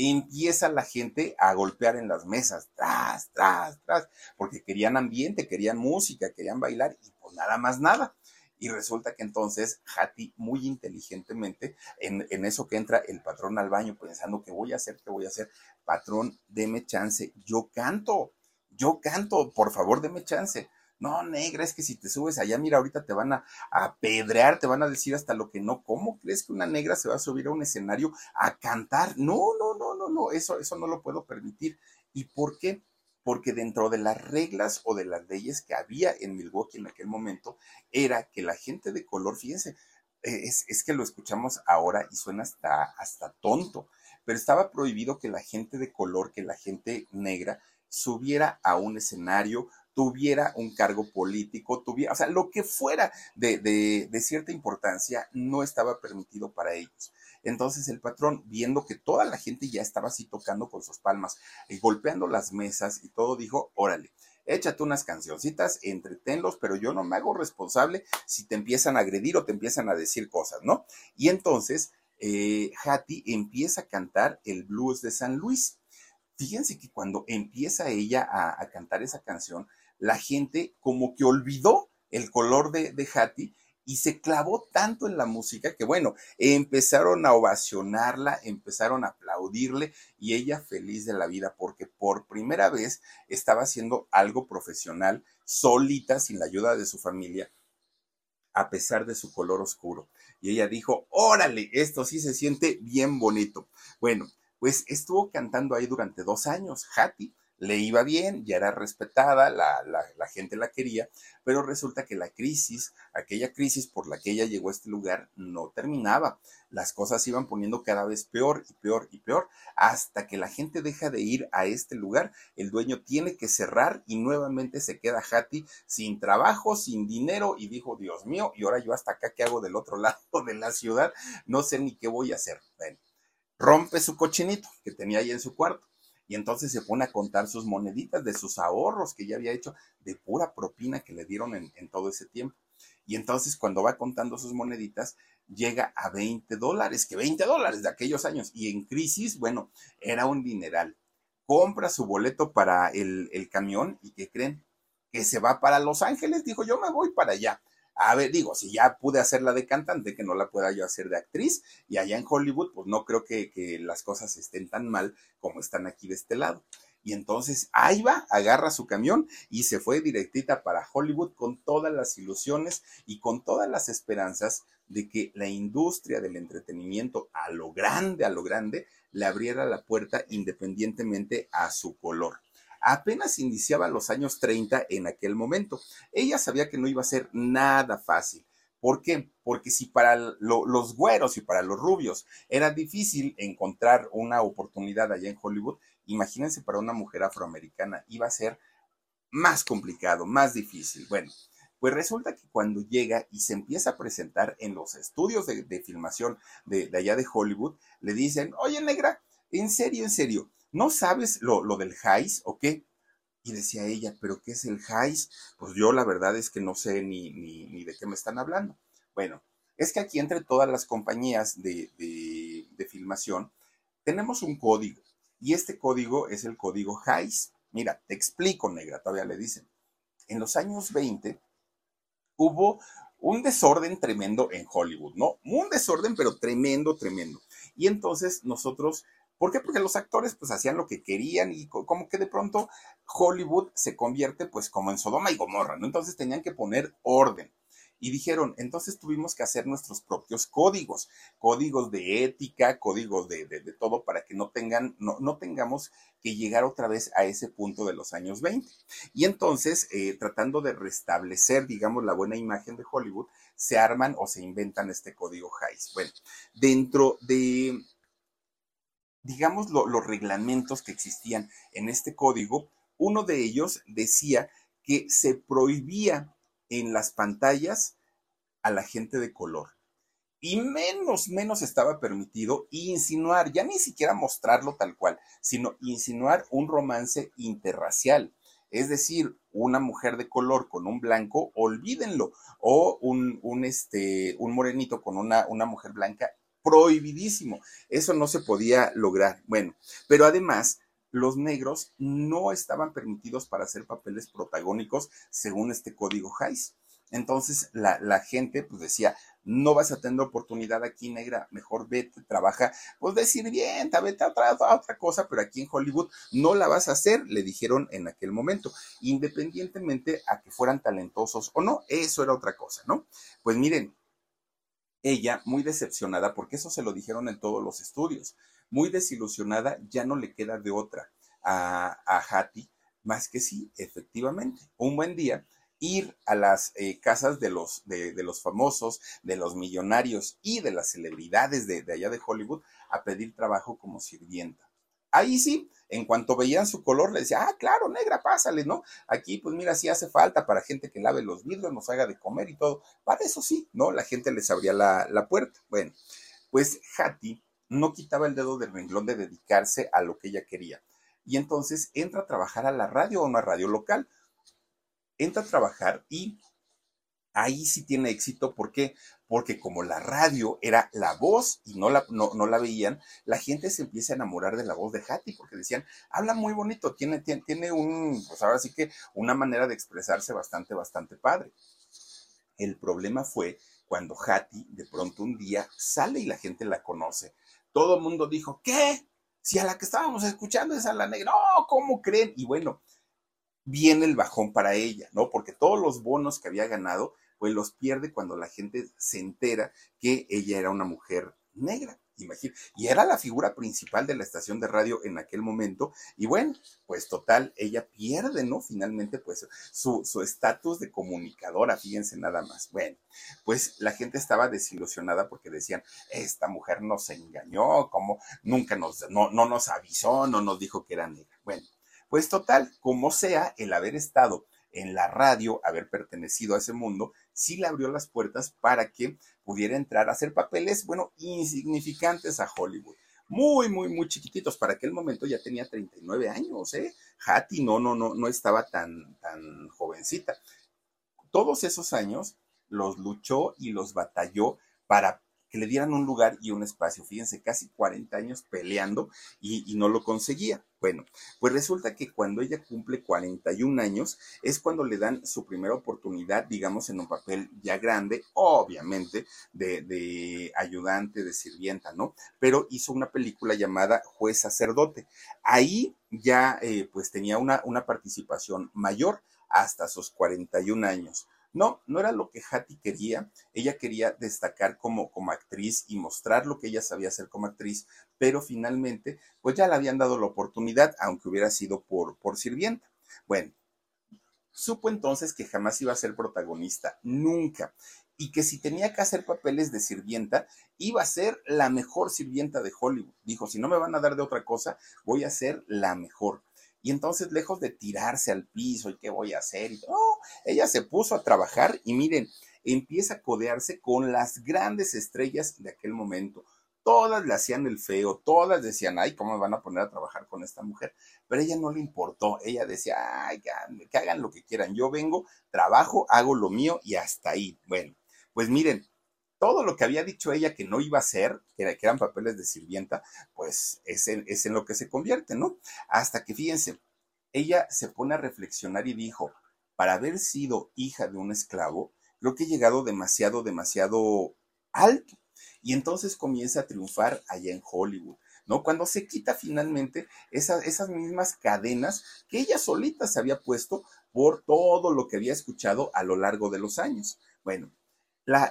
empieza la gente a golpear en las mesas, tras, tras, tras, porque querían ambiente, querían música, querían bailar y pues nada más nada. Y resulta que entonces Hattie muy inteligentemente, en, en, eso que entra el patrón al baño pensando, ¿qué voy a hacer? ¿Qué voy a hacer? Patrón, deme chance, yo canto, yo canto, por favor, deme chance. No, negra, es que si te subes allá, mira, ahorita te van a apedrear, te van a decir hasta lo que no. ¿Cómo crees que una negra se va a subir a un escenario a cantar? No, no, no, no, no, eso, eso no lo puedo permitir. ¿Y por qué? Porque dentro de las reglas o de las leyes que había en Milwaukee en aquel momento, era que la gente de color, fíjense, eh, es, es que lo escuchamos ahora y suena hasta, hasta tonto, pero estaba prohibido que la gente de color, que la gente negra, subiera a un escenario tuviera un cargo político, tuviera, o sea, lo que fuera de, de, cierta importancia no estaba permitido para ellos. Entonces el patrón, viendo que toda la gente ya estaba así tocando con sus palmas, y golpeando las mesas y todo, dijo, órale, échate unas cancioncitas, entretenlos, pero yo no me hago responsable si te empiezan a agredir o te empiezan a decir cosas, ¿no? Y entonces, eh, Hattie empieza a cantar el blues de San Luis. Fíjense que cuando empieza ella a, cantar esa canción, la gente como que olvidó el color de, de Hattie y se clavó tanto en la música que, bueno, empezaron a ovacionarla, empezaron a aplaudirle y ella feliz de la vida porque por primera vez estaba haciendo algo profesional, solita, sin la ayuda de su familia, a pesar de su color oscuro. Y ella dijo, órale, esto sí se siente bien bonito. Bueno, pues estuvo cantando ahí durante dos años, Hattie le iba bien, ya era respetada, la, la, gente la quería, pero resulta que la crisis, aquella crisis por la que ella llegó a este lugar, no terminaba. Las cosas se iban poniendo cada vez peor y peor y peor, hasta que la gente deja de ir a este lugar, el dueño tiene que cerrar y nuevamente se queda Hattie sin trabajo, sin dinero, y dijo, Dios mío, y ahora yo hasta acá, ¿qué hago del otro [laughs] lado de la ciudad? No sé ni qué voy a hacer. Rompe su cochinito que tenía ahí en su cuarto y entonces se pone a contar sus moneditas de sus ahorros que ya había hecho de pura propina que le dieron en, todo ese tiempo. Y entonces cuando va contando sus moneditas, llega a 20 dólares, que 20 dólares de aquellos años. Y en crisis, bueno, era un dineral. Compra su boleto para el, el camión y ¿qué creen? Que se va para Los Ángeles. Dijo, yo me voy para allá. A ver, digo, si ya pude hacerla de cantante, que no la pueda yo hacer de actriz, y allá en Hollywood, pues no creo que, que las cosas estén tan mal como están aquí de este lado. Y entonces ahí va, agarra su camión y se fue directita para Hollywood con todas las ilusiones y con todas las esperanzas de que la industria del entretenimiento a lo grande, a lo grande, le abriera la puerta independientemente a su color apenas iniciaba los años 30 en aquel momento. Ella sabía que no iba a ser nada fácil. ¿Por qué? Porque si para los güeros y para los rubios era difícil encontrar una oportunidad allá en Hollywood, imagínense para una mujer afroamericana iba a ser más complicado, más difícil. Bueno, pues resulta que cuando llega y se empieza a presentar en los estudios de, filmación de, de, allá de Hollywood, le dicen, oye negra, en serio, en serio, ¿no sabes lo, lo del Jais o qué? Y decía ella, ¿pero qué es el Jais? Pues yo la verdad es que no sé ni, ni, ni, de qué me están hablando. Bueno, es que aquí entre todas las compañías de, de, de filmación tenemos un código y este código es el código Jais. Mira, te explico, negra, todavía le dicen. En los años 20 hubo un desorden tremendo en Hollywood, ¿no? Un desorden, pero tremendo, tremendo. Y entonces nosotros ¿Por qué? Porque los actores pues hacían lo que querían y como que de pronto Hollywood se convierte pues como en Sodoma y Gomorra, ¿no? Entonces tenían que poner orden. Y dijeron, entonces tuvimos que hacer nuestros propios códigos, códigos de ética, códigos de, de, todo para que no tengan, no, no, tengamos que llegar otra vez a ese punto de los años 20. Y entonces, eh, tratando de restablecer, digamos, la buena imagen de Hollywood, se arman o se inventan este código Hayes. Bueno, dentro de digamos, los reglamentos que existían en este código, uno de ellos decía que se prohibía en las pantallas a la gente de color. Y menos, menos estaba permitido insinuar, ya ni siquiera mostrarlo tal cual, sino insinuar un romance interracial. Es decir, una mujer de color con un blanco, olvídenlo, o un, un, este, un morenito con una, una mujer blanca, prohibidísimo. Eso no se podía lograr. Bueno, pero además los negros no estaban permitidos para hacer papeles protagónicos según este código Hayes. Entonces la, la, gente pues decía, no vas a tener oportunidad aquí negra, mejor vete, trabaja, pues decir bien, vete a otra, a otra cosa, pero aquí en Hollywood no la vas a hacer, le dijeron en aquel momento, independientemente a que fueran talentosos o no, eso era otra cosa, ¿no? Pues miren, ella, muy decepcionada, porque eso se lo dijeron en todos los estudios, muy desilusionada, ya no le queda de otra a, a Hattie, más que sí, efectivamente, un buen día ir a las eh, casas de los, de, de, los famosos, de los millonarios y de las celebridades de, de allá de Hollywood a pedir trabajo como sirvienta. Ahí sí, en cuanto veían su color, le decía, ah, claro, negra, pásale, ¿no? Aquí, pues mira, sí hace falta para gente que lave los vidrios, nos haga de comer y todo. Para eso sí, ¿no? La gente les abría la, la puerta. Bueno, pues Hattie no quitaba el dedo del renglón de dedicarse a lo que ella quería. Y entonces entra a trabajar a la radio, a una radio local. entra a trabajar y ahí sí tiene éxito. ¿Por qué? Porque como la radio era la voz y no la, no, la veían, la gente se empieza a enamorar de la voz de Hattie porque decían, habla muy bonito, tiene, tiene, tiene un, pues ahora sí que una manera de expresarse bastante, bastante padre. El problema fue cuando Hattie de pronto un día sale y la gente la conoce. Todo el mundo dijo, ¿qué? Si a la que estábamos escuchando es a la negra, no, ¿cómo creen? Y bueno, viene el bajón para ella, ¿no? Porque todos los bonos que había ganado, pues los pierde cuando la gente se entera que ella era una mujer negra. Imagínate. Y era la figura principal de la estación de radio en aquel momento. Y bueno, pues total, ella pierde, ¿no? Finalmente, pues su estatus de comunicadora, fíjense nada más. Bueno, pues la gente estaba desilusionada porque decían, esta mujer nos engañó, como nunca nos, no, no nos avisó, no nos dijo que era negra. Bueno, pues total, como sea, el haber estado en la radio, haber pertenecido a ese mundo, sí le abrió las puertas para que pudiera entrar a hacer papeles, bueno, insignificantes a Hollywood. Muy, muy, muy chiquititos. Para aquel momento ya tenía 39 años, ¿eh? Hattie no, no, no, no estaba tan, tan jovencita. Todos esos años los luchó y los batalló para que le dieran un lugar y un espacio. Fíjense, casi 40 años peleando y, no lo conseguía. Bueno, pues resulta que cuando ella cumple 41 años es cuando le dan su primera oportunidad, digamos, en un papel ya grande, obviamente, de, ayudante, de sirvienta, ¿no? Pero hizo una película llamada Juez Sacerdote. Ahí ya eh, pues tenía una, una participación mayor hasta sus 41 años. No, no era lo que Hattie quería. Ella quería destacar como, como actriz y mostrar lo que ella sabía hacer como actriz, pero finalmente, pues ya le habían dado la oportunidad, aunque hubiera sido por, por sirvienta. Bueno, supo entonces que jamás iba a ser protagonista, nunca, y que si tenía que hacer papeles de sirvienta, iba a ser la mejor sirvienta de Hollywood. Dijo, si no me van a dar de otra cosa, voy a ser la mejor. Y entonces, lejos de tirarse al piso y qué voy a hacer, y, ella se puso a trabajar y miren, empieza a codearse con las grandes estrellas de aquel momento. Todas le hacían el feo, todas decían, ay, ¿cómo me van a poner a trabajar con esta mujer? Pero ella no le importó, ella decía, ay, que hagan lo que quieran, yo vengo, trabajo, hago lo mío y hasta ahí. Bueno, pues miren, todo lo que había dicho ella que no iba a hacer, que, eran papeles de sirvienta, pues es en, es en lo que se convierte, ¿no? Hasta que fíjense, ella se pone a reflexionar y dijo, para haber sido hija de un esclavo, creo que he llegado demasiado, demasiado alto. Y entonces comienza a triunfar allá en Hollywood. ¿no? Cuando se quita finalmente esas, esas mismas cadenas que ella solita se había puesto por todo lo que había escuchado a lo largo de los años. Bueno,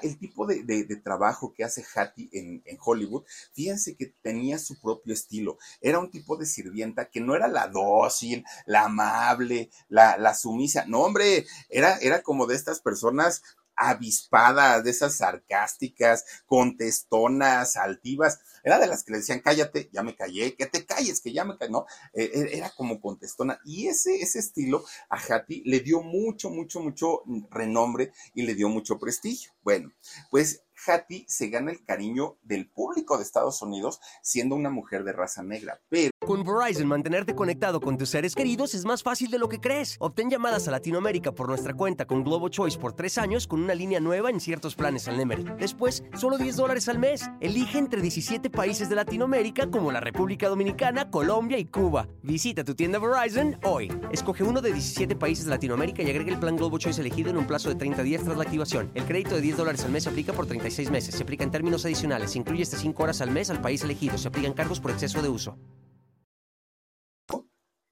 el tipo de, trabajo que hace Hattie en, Hollywood, fíjense que tenía su propio estilo. Era un tipo de sirvienta que no era la dócil, la amable, la, la sumisa. No, hombre, era, era como de estas personas avispadas, de esas sarcásticas, contestonas, altivas. Era de las que le decían, cállate, ya me callé, que te calles, que ya me callé, ¿no? Eh, eh, era como contestona. Y ese, ese estilo a Hattie le dio mucho, mucho, mucho renombre y le dio mucho prestigio. Bueno, pues Hattie se gana el cariño del público de Estados Unidos siendo una mujer de raza negra. Pero
con Verizon, mantenerte conectado con tus seres queridos es más fácil de lo que crees. Obtén llamadas a Latinoamérica por nuestra cuenta con Globo Choice por tres años con una línea nueva en ciertos planes al Nemery. Después, solo 10 dólares al mes. Elige entre 17 países de Latinoamérica como la República Dominicana, Colombia y Cuba. Visita tu tienda Verizon hoy. Escoge uno de 17 países de Latinoamérica y agrega el plan Globo Choice elegido en un plazo de 30 días tras la activación. El crédito de 10 dólares al mes aplica por 36 meses. Se aplica en términos adicionales. Se incluye hasta 5 horas al mes al país elegido. Se aplican cargos por exceso de uso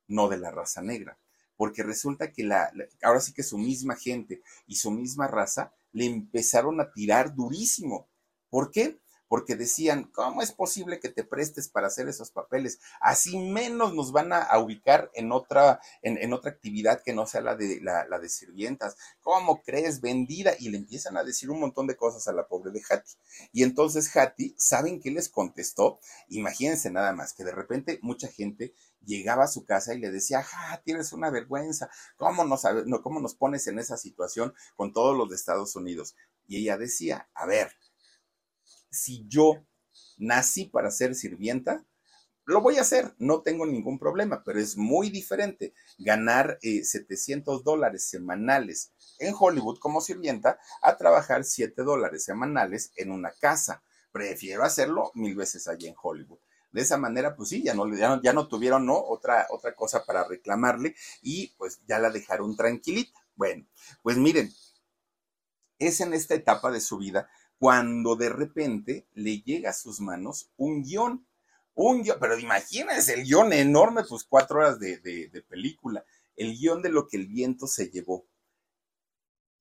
no de la raza negra. Porque resulta que la, ahora sí que su misma gente y su misma raza le empezaron a tirar durísimo. ¿Por qué? Porque decían, ¿cómo es posible que te prestes para hacer esos papeles? Así menos nos van a, ubicar en otra, en, otra actividad que no sea la de, la, de sirvientas. ¿Cómo crees? Vendida. Y le empiezan a decir un montón de cosas a la pobre de Hattie. Y entonces Hattie, ¿saben qué les contestó? Imagínense nada más, que de repente mucha gente llegaba a su casa y le decía, ah, tienes una vergüenza, ¿cómo nos, no, ¿cómo nos pones en esa situación con todos los de Estados Unidos? Y ella decía, a ver, si yo nací para ser sirvienta, lo voy a hacer, no tengo ningún problema, pero es muy diferente ganar 700 eh, dólares semanales en Hollywood como sirvienta a trabajar 7 dólares semanales en una casa. Prefiero hacerlo mil veces allí en Hollywood. De esa manera, pues sí, ya no, tuvieron. Otra, otra cosa para reclamarle y pues ya la dejaron tranquilita. Bueno, pues miren, es en esta etapa de su vida cuando de repente le llega a sus manos un guion un guion, pero imagínense el guion enorme, pues cuatro horas de, película, el guion de lo que el viento se llevó.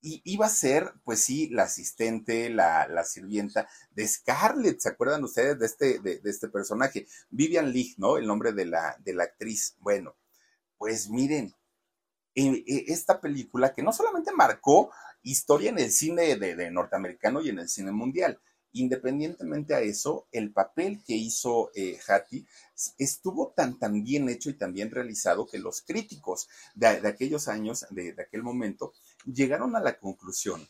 Y iba a ser, pues sí, la asistente, la, sirvienta de Scarlett. ¿Se acuerdan ustedes de este, de, este personaje? Vivian Leigh, ¿no? El nombre de la, de la actriz. Bueno, pues miren, e, e, esta película que no solamente marcó historia en el cine de norteamericano y en el cine mundial, independientemente a eso, el papel que hizo eh, Hattie estuvo tan, tan bien hecho y tan bien realizado que los críticos de, aquellos años, de, aquel momento, llegaron a la conclusión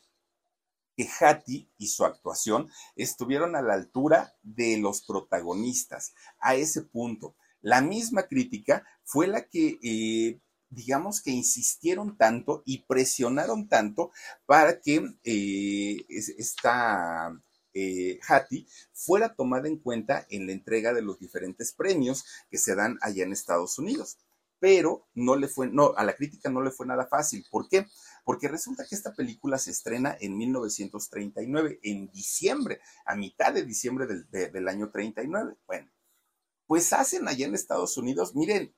que Hattie y su actuación estuvieron a la altura de los protagonistas, a ese punto. La misma crítica fue la que eh, digamos que insistieron tanto y presionaron tanto para que eh, esta eh, Hattie fuera tomada en cuenta en la entrega de los diferentes premios que se dan allá en Estados Unidos. Pero no le fue, no, a la crítica no le fue nada fácil. ¿Por qué? Porque resulta que esta película se estrena en 1939, en diciembre, a mitad de diciembre del, del año 39. Bueno, pues hacen allá en Estados Unidos, miren,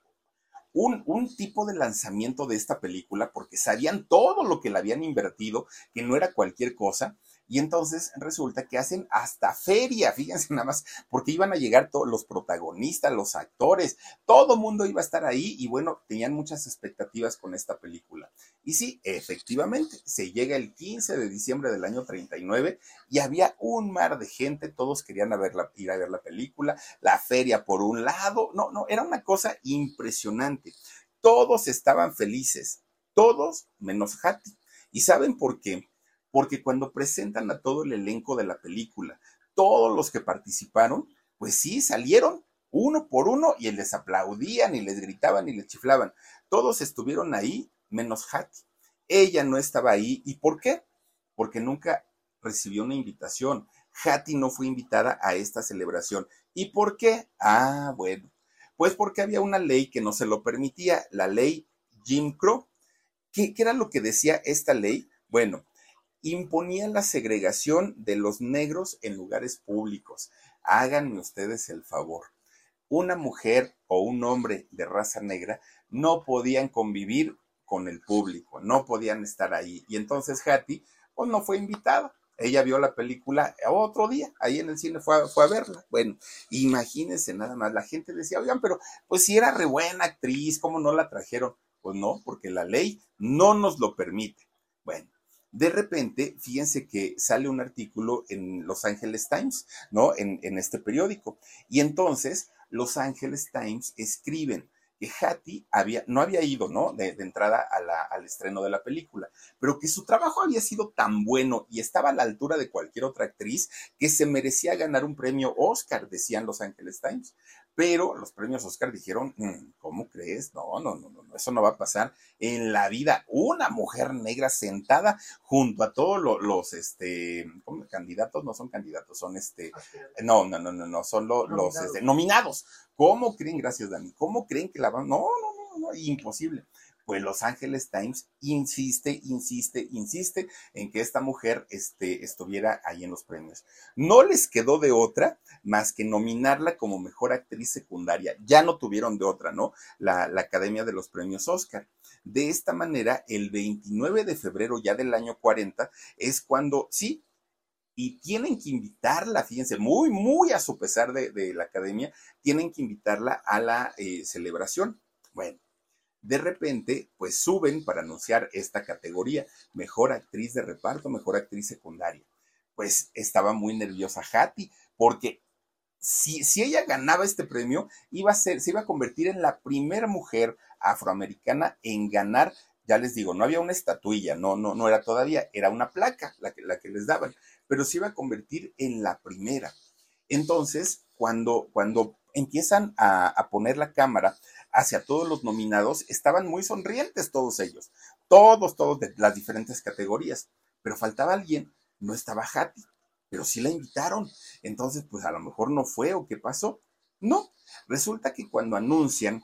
un, un, tipo de lanzamiento de esta película porque sabían todo lo que le habían invertido, que no era cualquier cosa, y entonces resulta que hacen hasta feria, fíjense nada más, porque iban a llegar todos los protagonistas, los actores, todo mundo iba a estar ahí y bueno, tenían muchas expectativas con esta película. Y sí, efectivamente, se llega el 15 de diciembre del año 39 y había un mar de gente, todos querían ir a ver la película, la feria por un lado, no, no, era una cosa impresionante. Todos estaban felices, todos menos Hattie. ¿Y saben por qué? Porque cuando presentan a todo el elenco de la película, todos los que participaron, pues sí, salieron uno por uno y les aplaudían y les gritaban y les chiflaban. Todos estuvieron ahí, menos Hattie. Ella no estaba ahí. ¿Y por qué? Porque nunca recibió una invitación. Hattie no fue invitada a esta celebración. ¿Y por qué? Ah, bueno, pues porque había una ley que no se lo permitía, la ley Jim Crow. ¿Qué, qué era lo que decía esta ley? Bueno, imponía la segregación de los negros en lugares públicos. Háganme ustedes el favor. Una mujer o un hombre de raza negra no podían convivir con el público, no podían estar ahí. Y entonces Hattie, pues no fue invitada. Ella vio la película otro día, ahí en el cine fue a, fue a verla. Bueno, imagínense nada más, la gente decía, oigan, pero pues si era re buena actriz, ¿cómo no la trajeron? Pues no, porque la ley no nos lo permite. Bueno, de repente, fíjense que sale un artículo en Los Angeles Times, ¿no? En, este periódico. Y entonces, Los Angeles Times escriben que Hattie había, no había ido, ¿no? De, entrada al estreno de la película, pero que su trabajo había sido tan bueno y estaba a la altura de cualquier otra actriz que se merecía ganar un premio Oscar, decían Los Angeles Times pero los premios Oscar dijeron, mm, ¿cómo crees? No, no, no, no, eso no va a pasar en la vida. Una mujer negra sentada junto a todos los, este, ¿cómo? candidatos, no son candidatos, son este, no, no, no, no, no, son los este, nominados. ¿Cómo creen, gracias Dani, cómo creen que la van? No, no, no, no, imposible. Pues Los Angeles Times insiste, insiste, insiste en que esta mujer este, estuviera ahí en los premios. No les quedó de otra más que nominarla como mejor actriz secundaria. Ya no tuvieron de otra, ¿no? La, Academia de los Premios Oscar. De esta manera, el 29 de febrero ya del año 40 es cuando, sí, y tienen que invitarla, fíjense, muy, muy a su pesar de, la academia, tienen que invitarla a la eh, celebración. Bueno, de repente, pues suben para anunciar esta categoría, mejor actriz de reparto, mejor actriz secundaria. Pues estaba muy nerviosa Hattie, porque si, si, ella ganaba este premio, iba a ser, se iba a convertir en la primera mujer afroamericana en ganar, ya les digo, no había una estatuilla, no, no, no era todavía, era una placa la que, la que les daban, pero se iba a convertir en la primera. Entonces, cuando, cuando empiezan a, poner la cámara hacia todos los nominados, estaban muy sonrientes todos ellos, todos, todos de las diferentes categorías, pero faltaba alguien, no estaba Hattie, pero sí la invitaron, entonces pues a lo mejor no fue o qué pasó. No, resulta que cuando anuncian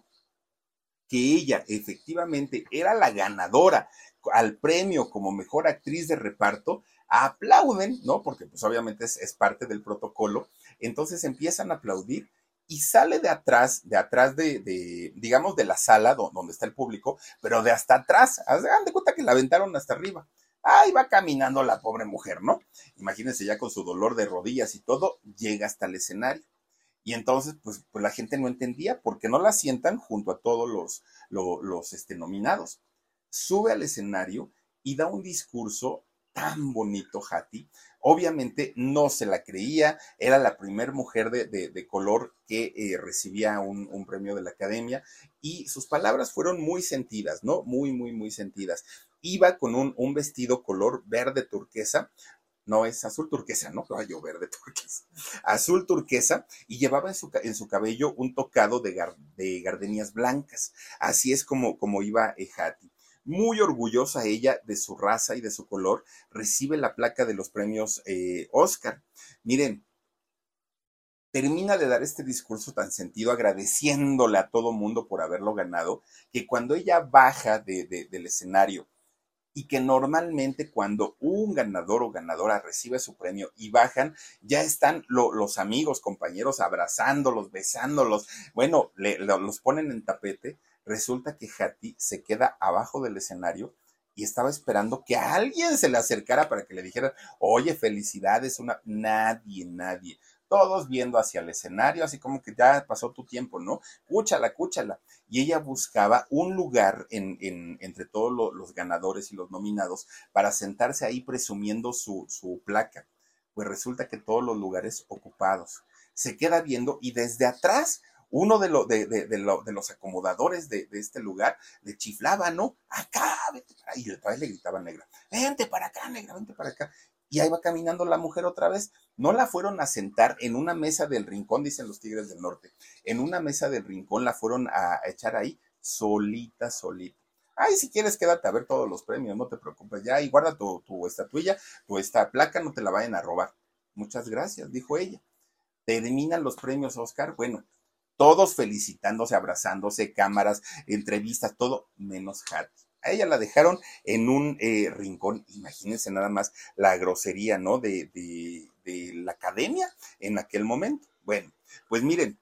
que ella efectivamente era la ganadora al premio como mejor actriz de reparto, aplauden, ¿no? Porque pues obviamente es, parte del protocolo, entonces empiezan a aplaudir y sale de atrás, de atrás de, digamos, de la sala donde está el público, pero de hasta atrás, hagan de cuenta que la aventaron hasta arriba. Ahí va caminando la pobre mujer, ¿no? Imagínense ya con su dolor de rodillas y todo, llega hasta el escenario. Y entonces, pues, pues la gente no entendía por qué no la sientan junto a todos los, los, este, nominados. Sube al escenario y da un discurso tan bonito, Hattie. Obviamente no se la creía, era la primera mujer de, color que eh, recibía un, un, premio de la academia y sus palabras fueron muy sentidas, ¿no? Muy, muy, muy sentidas. Iba con un, un vestido color verde turquesa, no es azul turquesa, ¿no? Caballo verde [laughs] turquesa, azul turquesa, y llevaba en su, en su cabello un tocado de, de, gardenias blancas. Así es como, como iba Hattie. Muy orgullosa ella de su raza y de su color, recibe la placa de los premios eh, Oscar. Miren, termina de dar este discurso tan sentido, agradeciéndole a todo mundo por haberlo ganado, que cuando ella baja del escenario y que normalmente cuando un ganador o ganadora recibe su premio y bajan, ya están los amigos, compañeros abrazándolos, besándolos, bueno, los ponen en tapete. Resulta que Hattie se queda abajo del escenario y estaba esperando que alguien se le acercara para que le dijera, oye, felicidades, una... Nadie, nadie todos viendo hacia el escenario, así como que ya pasó tu tiempo, ¿no? Cúchala, cúchala. Y ella buscaba un lugar en, entre todos los ganadores y los nominados para sentarse ahí presumiendo su, su placa. Pues resulta que todos los lugares ocupados. Se queda viendo y desde atrás uno de, de, de, de, los acomodadores de, este lugar le chiflaba, ¿no? Acá, vete para Y otra vez le gritaba negra, vente para acá, negra, vente para acá y ahí va caminando la mujer otra vez. No la fueron a sentar en una mesa del rincón, dicen los Tigres del Norte. En una mesa del rincón la fueron a echar ahí solita, solita. Ay, si quieres, quédate a ver todos los premios, no te preocupes. Ya, y guarda tu, tu estatuilla, tu esta placa, no te la vayan a robar. Muchas gracias, dijo ella. Terminan los premios Oscar. Bueno, todos felicitándose, abrazándose, cámaras, entrevistas, todo, menos Hattie. A ella la dejaron en un eh, rincón, imagínense nada más la grosería, ¿no? De, la academia en aquel momento. Bueno, pues miren,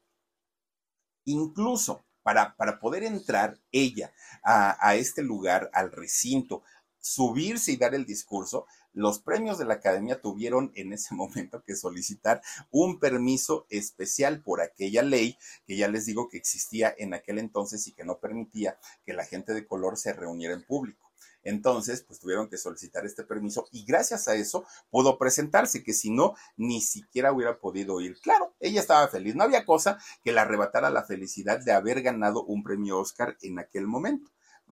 incluso para, para poder entrar ella a, a este lugar, al recinto, subirse y dar el discurso, los premios de la academia tuvieron en ese [laughs] momento que solicitar un permiso especial por aquella ley que ya les digo que existía en aquel entonces y que no permitía que la gente de color se reuniera en público. Entonces, pues tuvieron que solicitar este permiso y gracias a eso pudo presentarse, que si no, ni siquiera hubiera podido ir. Claro, ella estaba feliz. No había cosa que le arrebatara la felicidad de haber ganado un premio Oscar en aquel momento.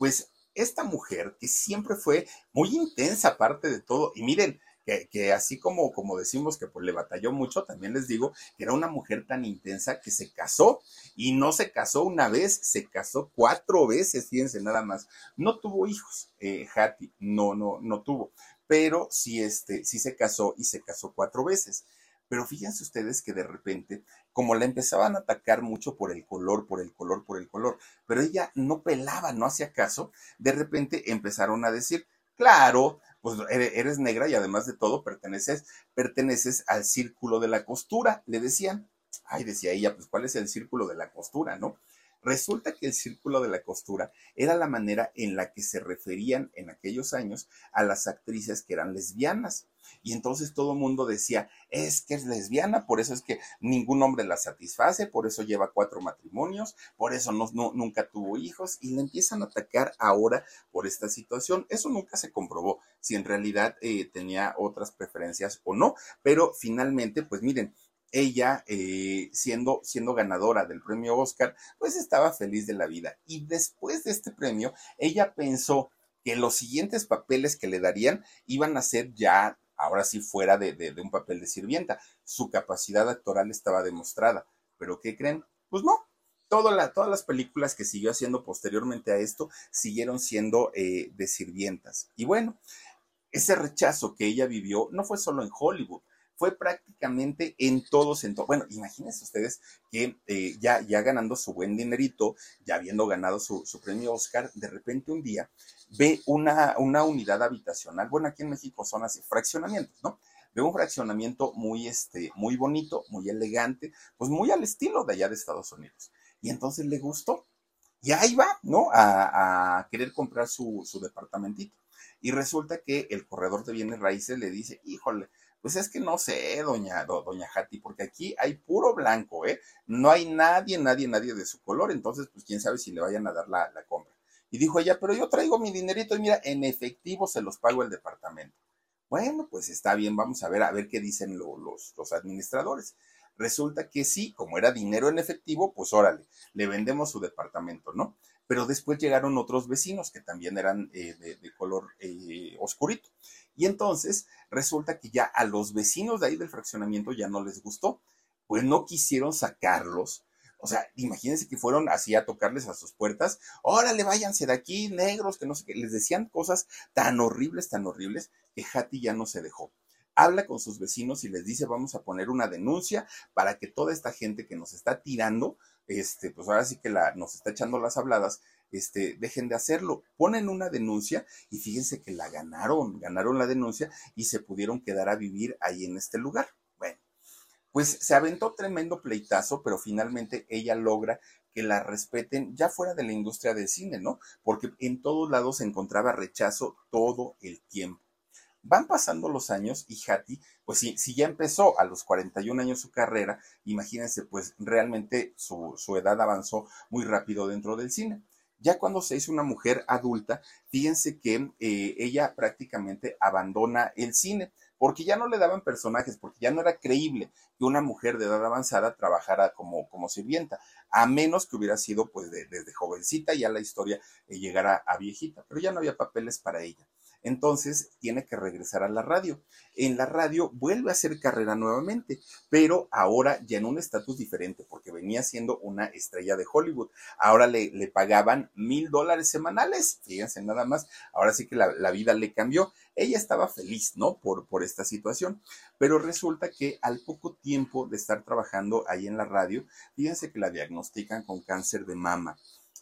pues esta mujer que siempre fue muy intensa aparte de todo, y miren, que, así como, como decimos que pues le batalló mucho, también les digo que era una mujer tan intensa que se casó y no se casó una vez, se casó cuatro veces, fíjense nada más. No tuvo hijos, eh, Hattie, no, no, no tuvo, pero sí, este, sí se casó y se casó cuatro veces. Pero fíjense ustedes que de repente, como la empezaban a atacar mucho por el color, por el color, por el color, pero ella no pelaba, no hacía caso, de repente empezaron a decir, claro, pues eres negra y además de todo perteneces, perteneces al círculo de la costura, le decían. Ay, decía ella, pues ¿cuál es el círculo de la costura, no? Resulta que el círculo de la costura era la manera en la que se referían en aquellos años a las actrices que eran lesbianas Y entonces todo el mundo decía, es que es lesbiana, por eso es que ningún hombre la satisface, por eso lleva cuatro matrimonios, por eso no, nunca tuvo hijos y le empiezan a atacar ahora por esta situación. Eso nunca se comprobó, si en realidad eh, tenía otras preferencias o no, pero finalmente, pues miren, ella, eh, siendo, siendo ganadora del premio Oscar, pues estaba feliz de la vida. Y después de este premio, ella pensó que los siguientes papeles que le darían iban a ser ya, ahora sí, fuera de, un papel de sirvienta. Su capacidad actoral estaba demostrada. Pero ¿qué creen? Pues no. todas las películas que siguió haciendo posteriormente a esto siguieron siendo eh, de sirvientas. Y bueno, ese rechazo que ella vivió no fue solo en Hollywood, fue prácticamente en todos, en todo. Bueno, imagínense ustedes que eh, ya, ya ganando su buen dinerito, ya habiendo ganado su, premio Oscar, de repente un día ve una, una unidad habitacional. Bueno, aquí en México son así, fraccionamientos, ¿no? Ve un fraccionamiento muy, este, muy bonito, muy elegante, pues muy al estilo de allá de Estados Unidos. Y entonces le gustó. Y ahí va, ¿no? A, querer comprar su, su departamentito. Y resulta que el corredor de bienes raíces le dice, híjole, pues es que no sé, doña, doña Hati, porque aquí hay puro blanco, ¿eh? No hay nadie, nadie, nadie de su color, entonces, pues quién sabe si le vayan a dar la, compra. Y dijo ella, pero yo traigo mi dinerito y mira, en efectivo se los pago el departamento. Bueno, pues está bien, vamos a ver, a ver qué dicen los, los administradores. Resulta que sí, como era dinero en efectivo, pues órale, le vendemos su departamento, ¿no? Pero después llegaron otros vecinos que también eran eh, de, color eh, oscurito. Y entonces resulta que ya a los vecinos de ahí del fraccionamiento ya no les gustó, pues no quisieron sacarlos. O sea, imagínense que fueron así a tocarles a sus puertas, órale, váyanse de aquí, negros, que no sé qué. Les decían cosas tan horribles, tan horribles, que Hattie ya no se dejó habla con sus vecinos y les dice vamos a poner una denuncia para que toda esta gente que nos está tirando, este, pues ahora sí que la, nos está echando las habladas, este, dejen de hacerlo. Ponen una denuncia y fíjense que la ganaron, ganaron la denuncia y se pudieron quedar a vivir ahí en este lugar. Pues se aventó tremendo pleitazo, pero finalmente ella logra que la respeten ya fuera de la industria del cine, ¿no? Porque en todos lados se encontraba rechazo todo el tiempo. Van pasando los años y Hattie, pues si, ya empezó a los 41 años su carrera, imagínense, pues realmente su, su edad avanzó muy rápido dentro del cine. Ya cuando se hizo una mujer adulta, fíjense que eh, ella prácticamente abandona el cine, porque ya no le daban personajes, porque ya no era creíble que una mujer de edad avanzada trabajara como, como sirvienta, a menos que hubiera sido pues desde jovencita ya la historia eh, llegara a viejita, pero ya no había papeles para ella entonces tiene que regresar a la radio. En la radio vuelve a hacer carrera nuevamente, pero ahora ya en un estatus diferente, porque venía siendo una estrella de Hollywood. Ahora le, le pagaban mil dólares semanales, fíjense nada más, ahora sí que la, la, vida le cambió. Ella estaba feliz, ¿no? Por, por esta situación, pero resulta que al poco tiempo de estar trabajando ahí en la radio, fíjense que la diagnostican con cáncer de mama.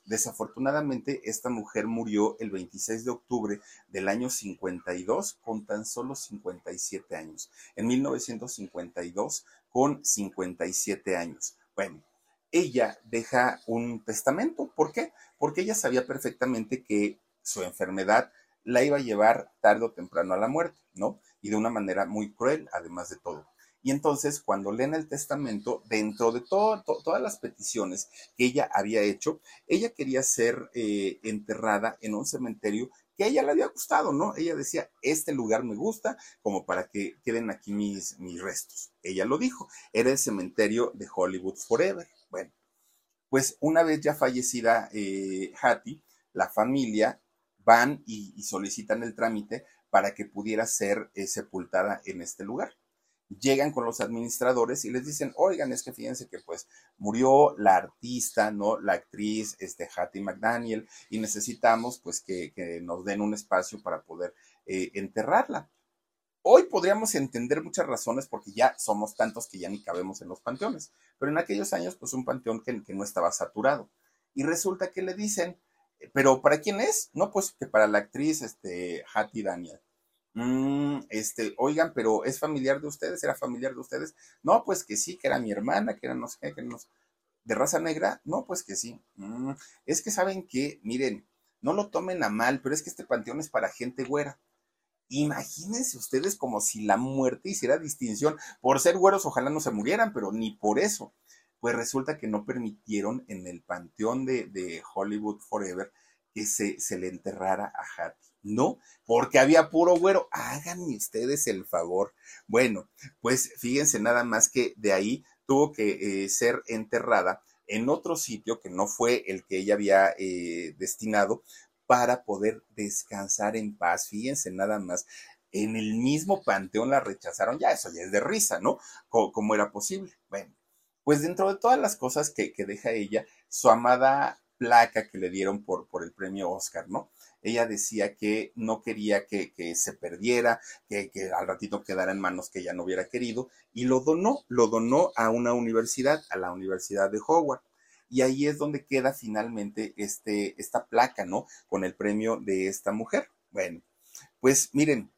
Desafortunadamente, esta mujer murió el 26 de octubre del año 52 con tan solo 57 años. En 1952 con 57 años. Bueno, ella deja un testamento. ¿Por qué? Porque ella sabía perfectamente que su enfermedad la iba a llevar tarde o temprano a la muerte, ¿no? Y de una manera muy cruel, además de todo. Y entonces, cuando leen el testamento, dentro de todas las peticiones que ella había hecho, ella quería ser eh, enterrada en un cementerio que a ella le había gustado, ¿no? Ella decía, este lugar me gusta como para que queden aquí mis, mis restos. Ella lo dijo, era el cementerio de Hollywood Forever. Bueno, pues una vez ya fallecida eh, Hattie, la familia van y, solicitan el trámite para que pudiera ser eh, sepultada en este lugar llegan con los administradores y les dicen, oigan, es que fíjense que pues murió la artista, ¿no? La actriz, este, Hattie McDaniel, y necesitamos pues que, nos den un espacio para poder eh, enterrarla. Hoy podríamos entender muchas razones porque ya somos tantos que ya ni cabemos en los panteones, pero en aquellos años pues un panteón que, que no estaba saturado. Y resulta que le dicen, pero ¿para quién es? No, pues que para la actriz, este, Hattie Daniel. Mm, este, oigan, pero ¿es familiar de ustedes? ¿Era familiar de ustedes? No, pues que sí, que era mi hermana, que era no sé que no ¿De raza negra? No, pues que sí. Mm, es que saben que, miren, no lo tomen a mal, pero es que este panteón es para gente güera. Imagínense ustedes como si la muerte hiciera distinción. Por ser güeros, ojalá no se murieran, pero ni por eso. Pues resulta que no permitieron en el panteón de, Hollywood Forever que se, se, le enterrara a Hattie. No, porque había puro güero. Háganme ustedes el favor. Bueno, pues fíjense nada más que de ahí tuvo que eh, ser enterrada en otro sitio que no fue el que ella había eh, destinado para poder descansar en paz. Fíjense nada más. En el mismo panteón la rechazaron, ya eso ya es de risa, ¿no? ¿Cómo, era posible? Bueno, pues dentro de todas las cosas que, que, deja ella, su amada placa que le dieron por, por el premio Oscar, ¿no? Ella decía que no quería que, se perdiera, que, que, al ratito quedara en manos que ella no hubiera querido, y lo donó, lo donó a una universidad, a la Universidad de Howard. Y ahí es donde queda finalmente este, esta placa, ¿no? Con el premio de esta mujer. Bueno, pues miren,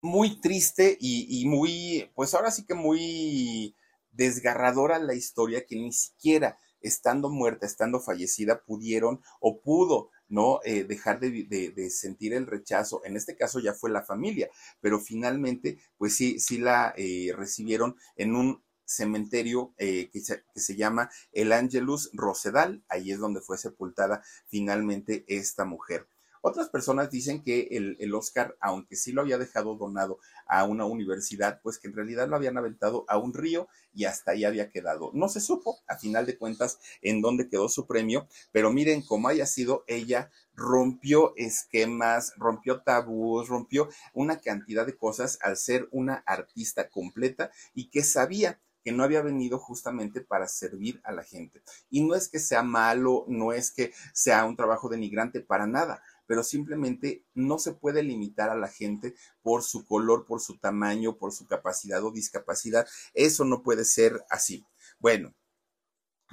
muy triste y, y muy, pues ahora sí que muy desgarradora la historia que ni siquiera estando muerta, estando fallecida, pudieron o pudo no eh, dejar de, sentir el rechazo. En este caso ya fue la familia, pero finalmente, pues sí, sí la eh, recibieron en un cementerio eh, que, se, que, se, llama el Angelus Rosedal. Ahí es donde fue sepultada finalmente esta mujer. Otras personas dicen que el, Oscar, aunque sí lo había dejado donado a una universidad, pues que en realidad lo habían aventado a un río y hasta ahí había quedado. No se supo, a final de cuentas, en dónde quedó su premio, pero miren cómo haya sido, ella rompió esquemas, rompió tabús, rompió una cantidad de cosas al ser una artista completa y que sabía que no había venido justamente para servir a la gente. Y no es que sea malo, no es que sea un trabajo denigrante, para nada pero simplemente no se puede limitar a la gente por su color, por su tamaño, por su capacidad o discapacidad. Eso no puede ser así. Bueno,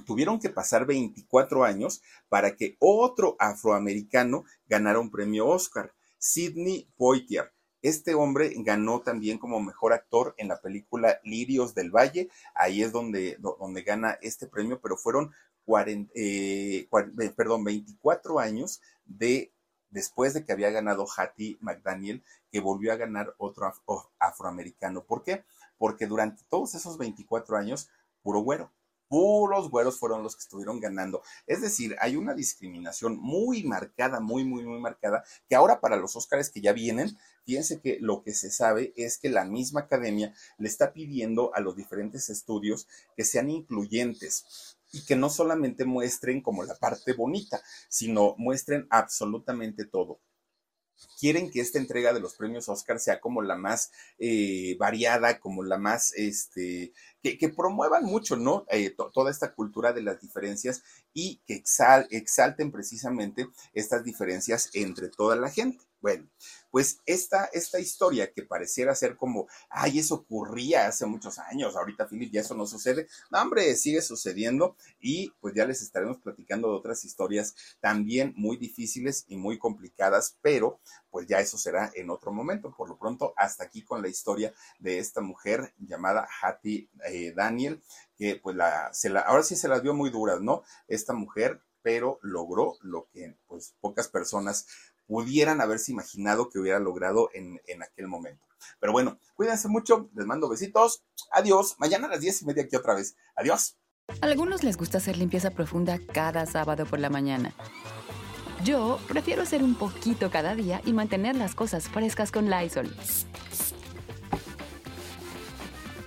tuvieron que pasar 24 años para que otro afroamericano ganara un premio Oscar, Sidney Poitier. Este hombre ganó también como mejor actor en la película Lirios del Valle. Ahí es donde, donde gana este premio, pero fueron 40, eh, perdón, 24 años de después de que había ganado Hattie McDaniel, que volvió a ganar otro afroamericano. ¿Por qué? Porque durante todos esos 24 años, puro güero, puros güeros fueron los que estuvieron ganando. Es decir, hay una discriminación muy marcada, muy, muy, muy marcada, que ahora para los Óscares que ya vienen, fíjense que lo que se sabe es que la misma academia le está pidiendo a los diferentes estudios que sean incluyentes y que no solamente muestren como la parte bonita, sino muestren absolutamente todo quieren que esta entrega de los premios Oscar sea como la más eh, variada, como la más, este, que, promuevan mucho, ¿no? Eh, toda esta cultura de las diferencias y que exalten precisamente estas diferencias entre toda la gente. Bueno, pues esta, esta historia que pareciera ser como, ay, eso ocurría hace muchos años, ahorita, Philip, ya eso no sucede. No, hombre, sigue sucediendo y pues ya les estaremos platicando de otras historias también muy difíciles y muy complicadas, pero pues ya eso será en otro momento. Por lo pronto, hasta aquí con la historia de esta mujer llamada Hattie eh, Daniel, que pues la, se la, ahora sí se las vio muy duras, ¿no? Esta mujer, pero logró lo que pues pocas personas pudieran haberse imaginado que hubiera logrado en, aquel momento. Pero bueno, cuídense mucho, les mando besitos, adiós, mañana a las diez y media aquí otra vez, adiós.
A algunos les gusta hacer limpieza profunda cada sábado por la mañana. Yo prefiero hacer un poquito cada día y mantener las cosas frescas con Lysol.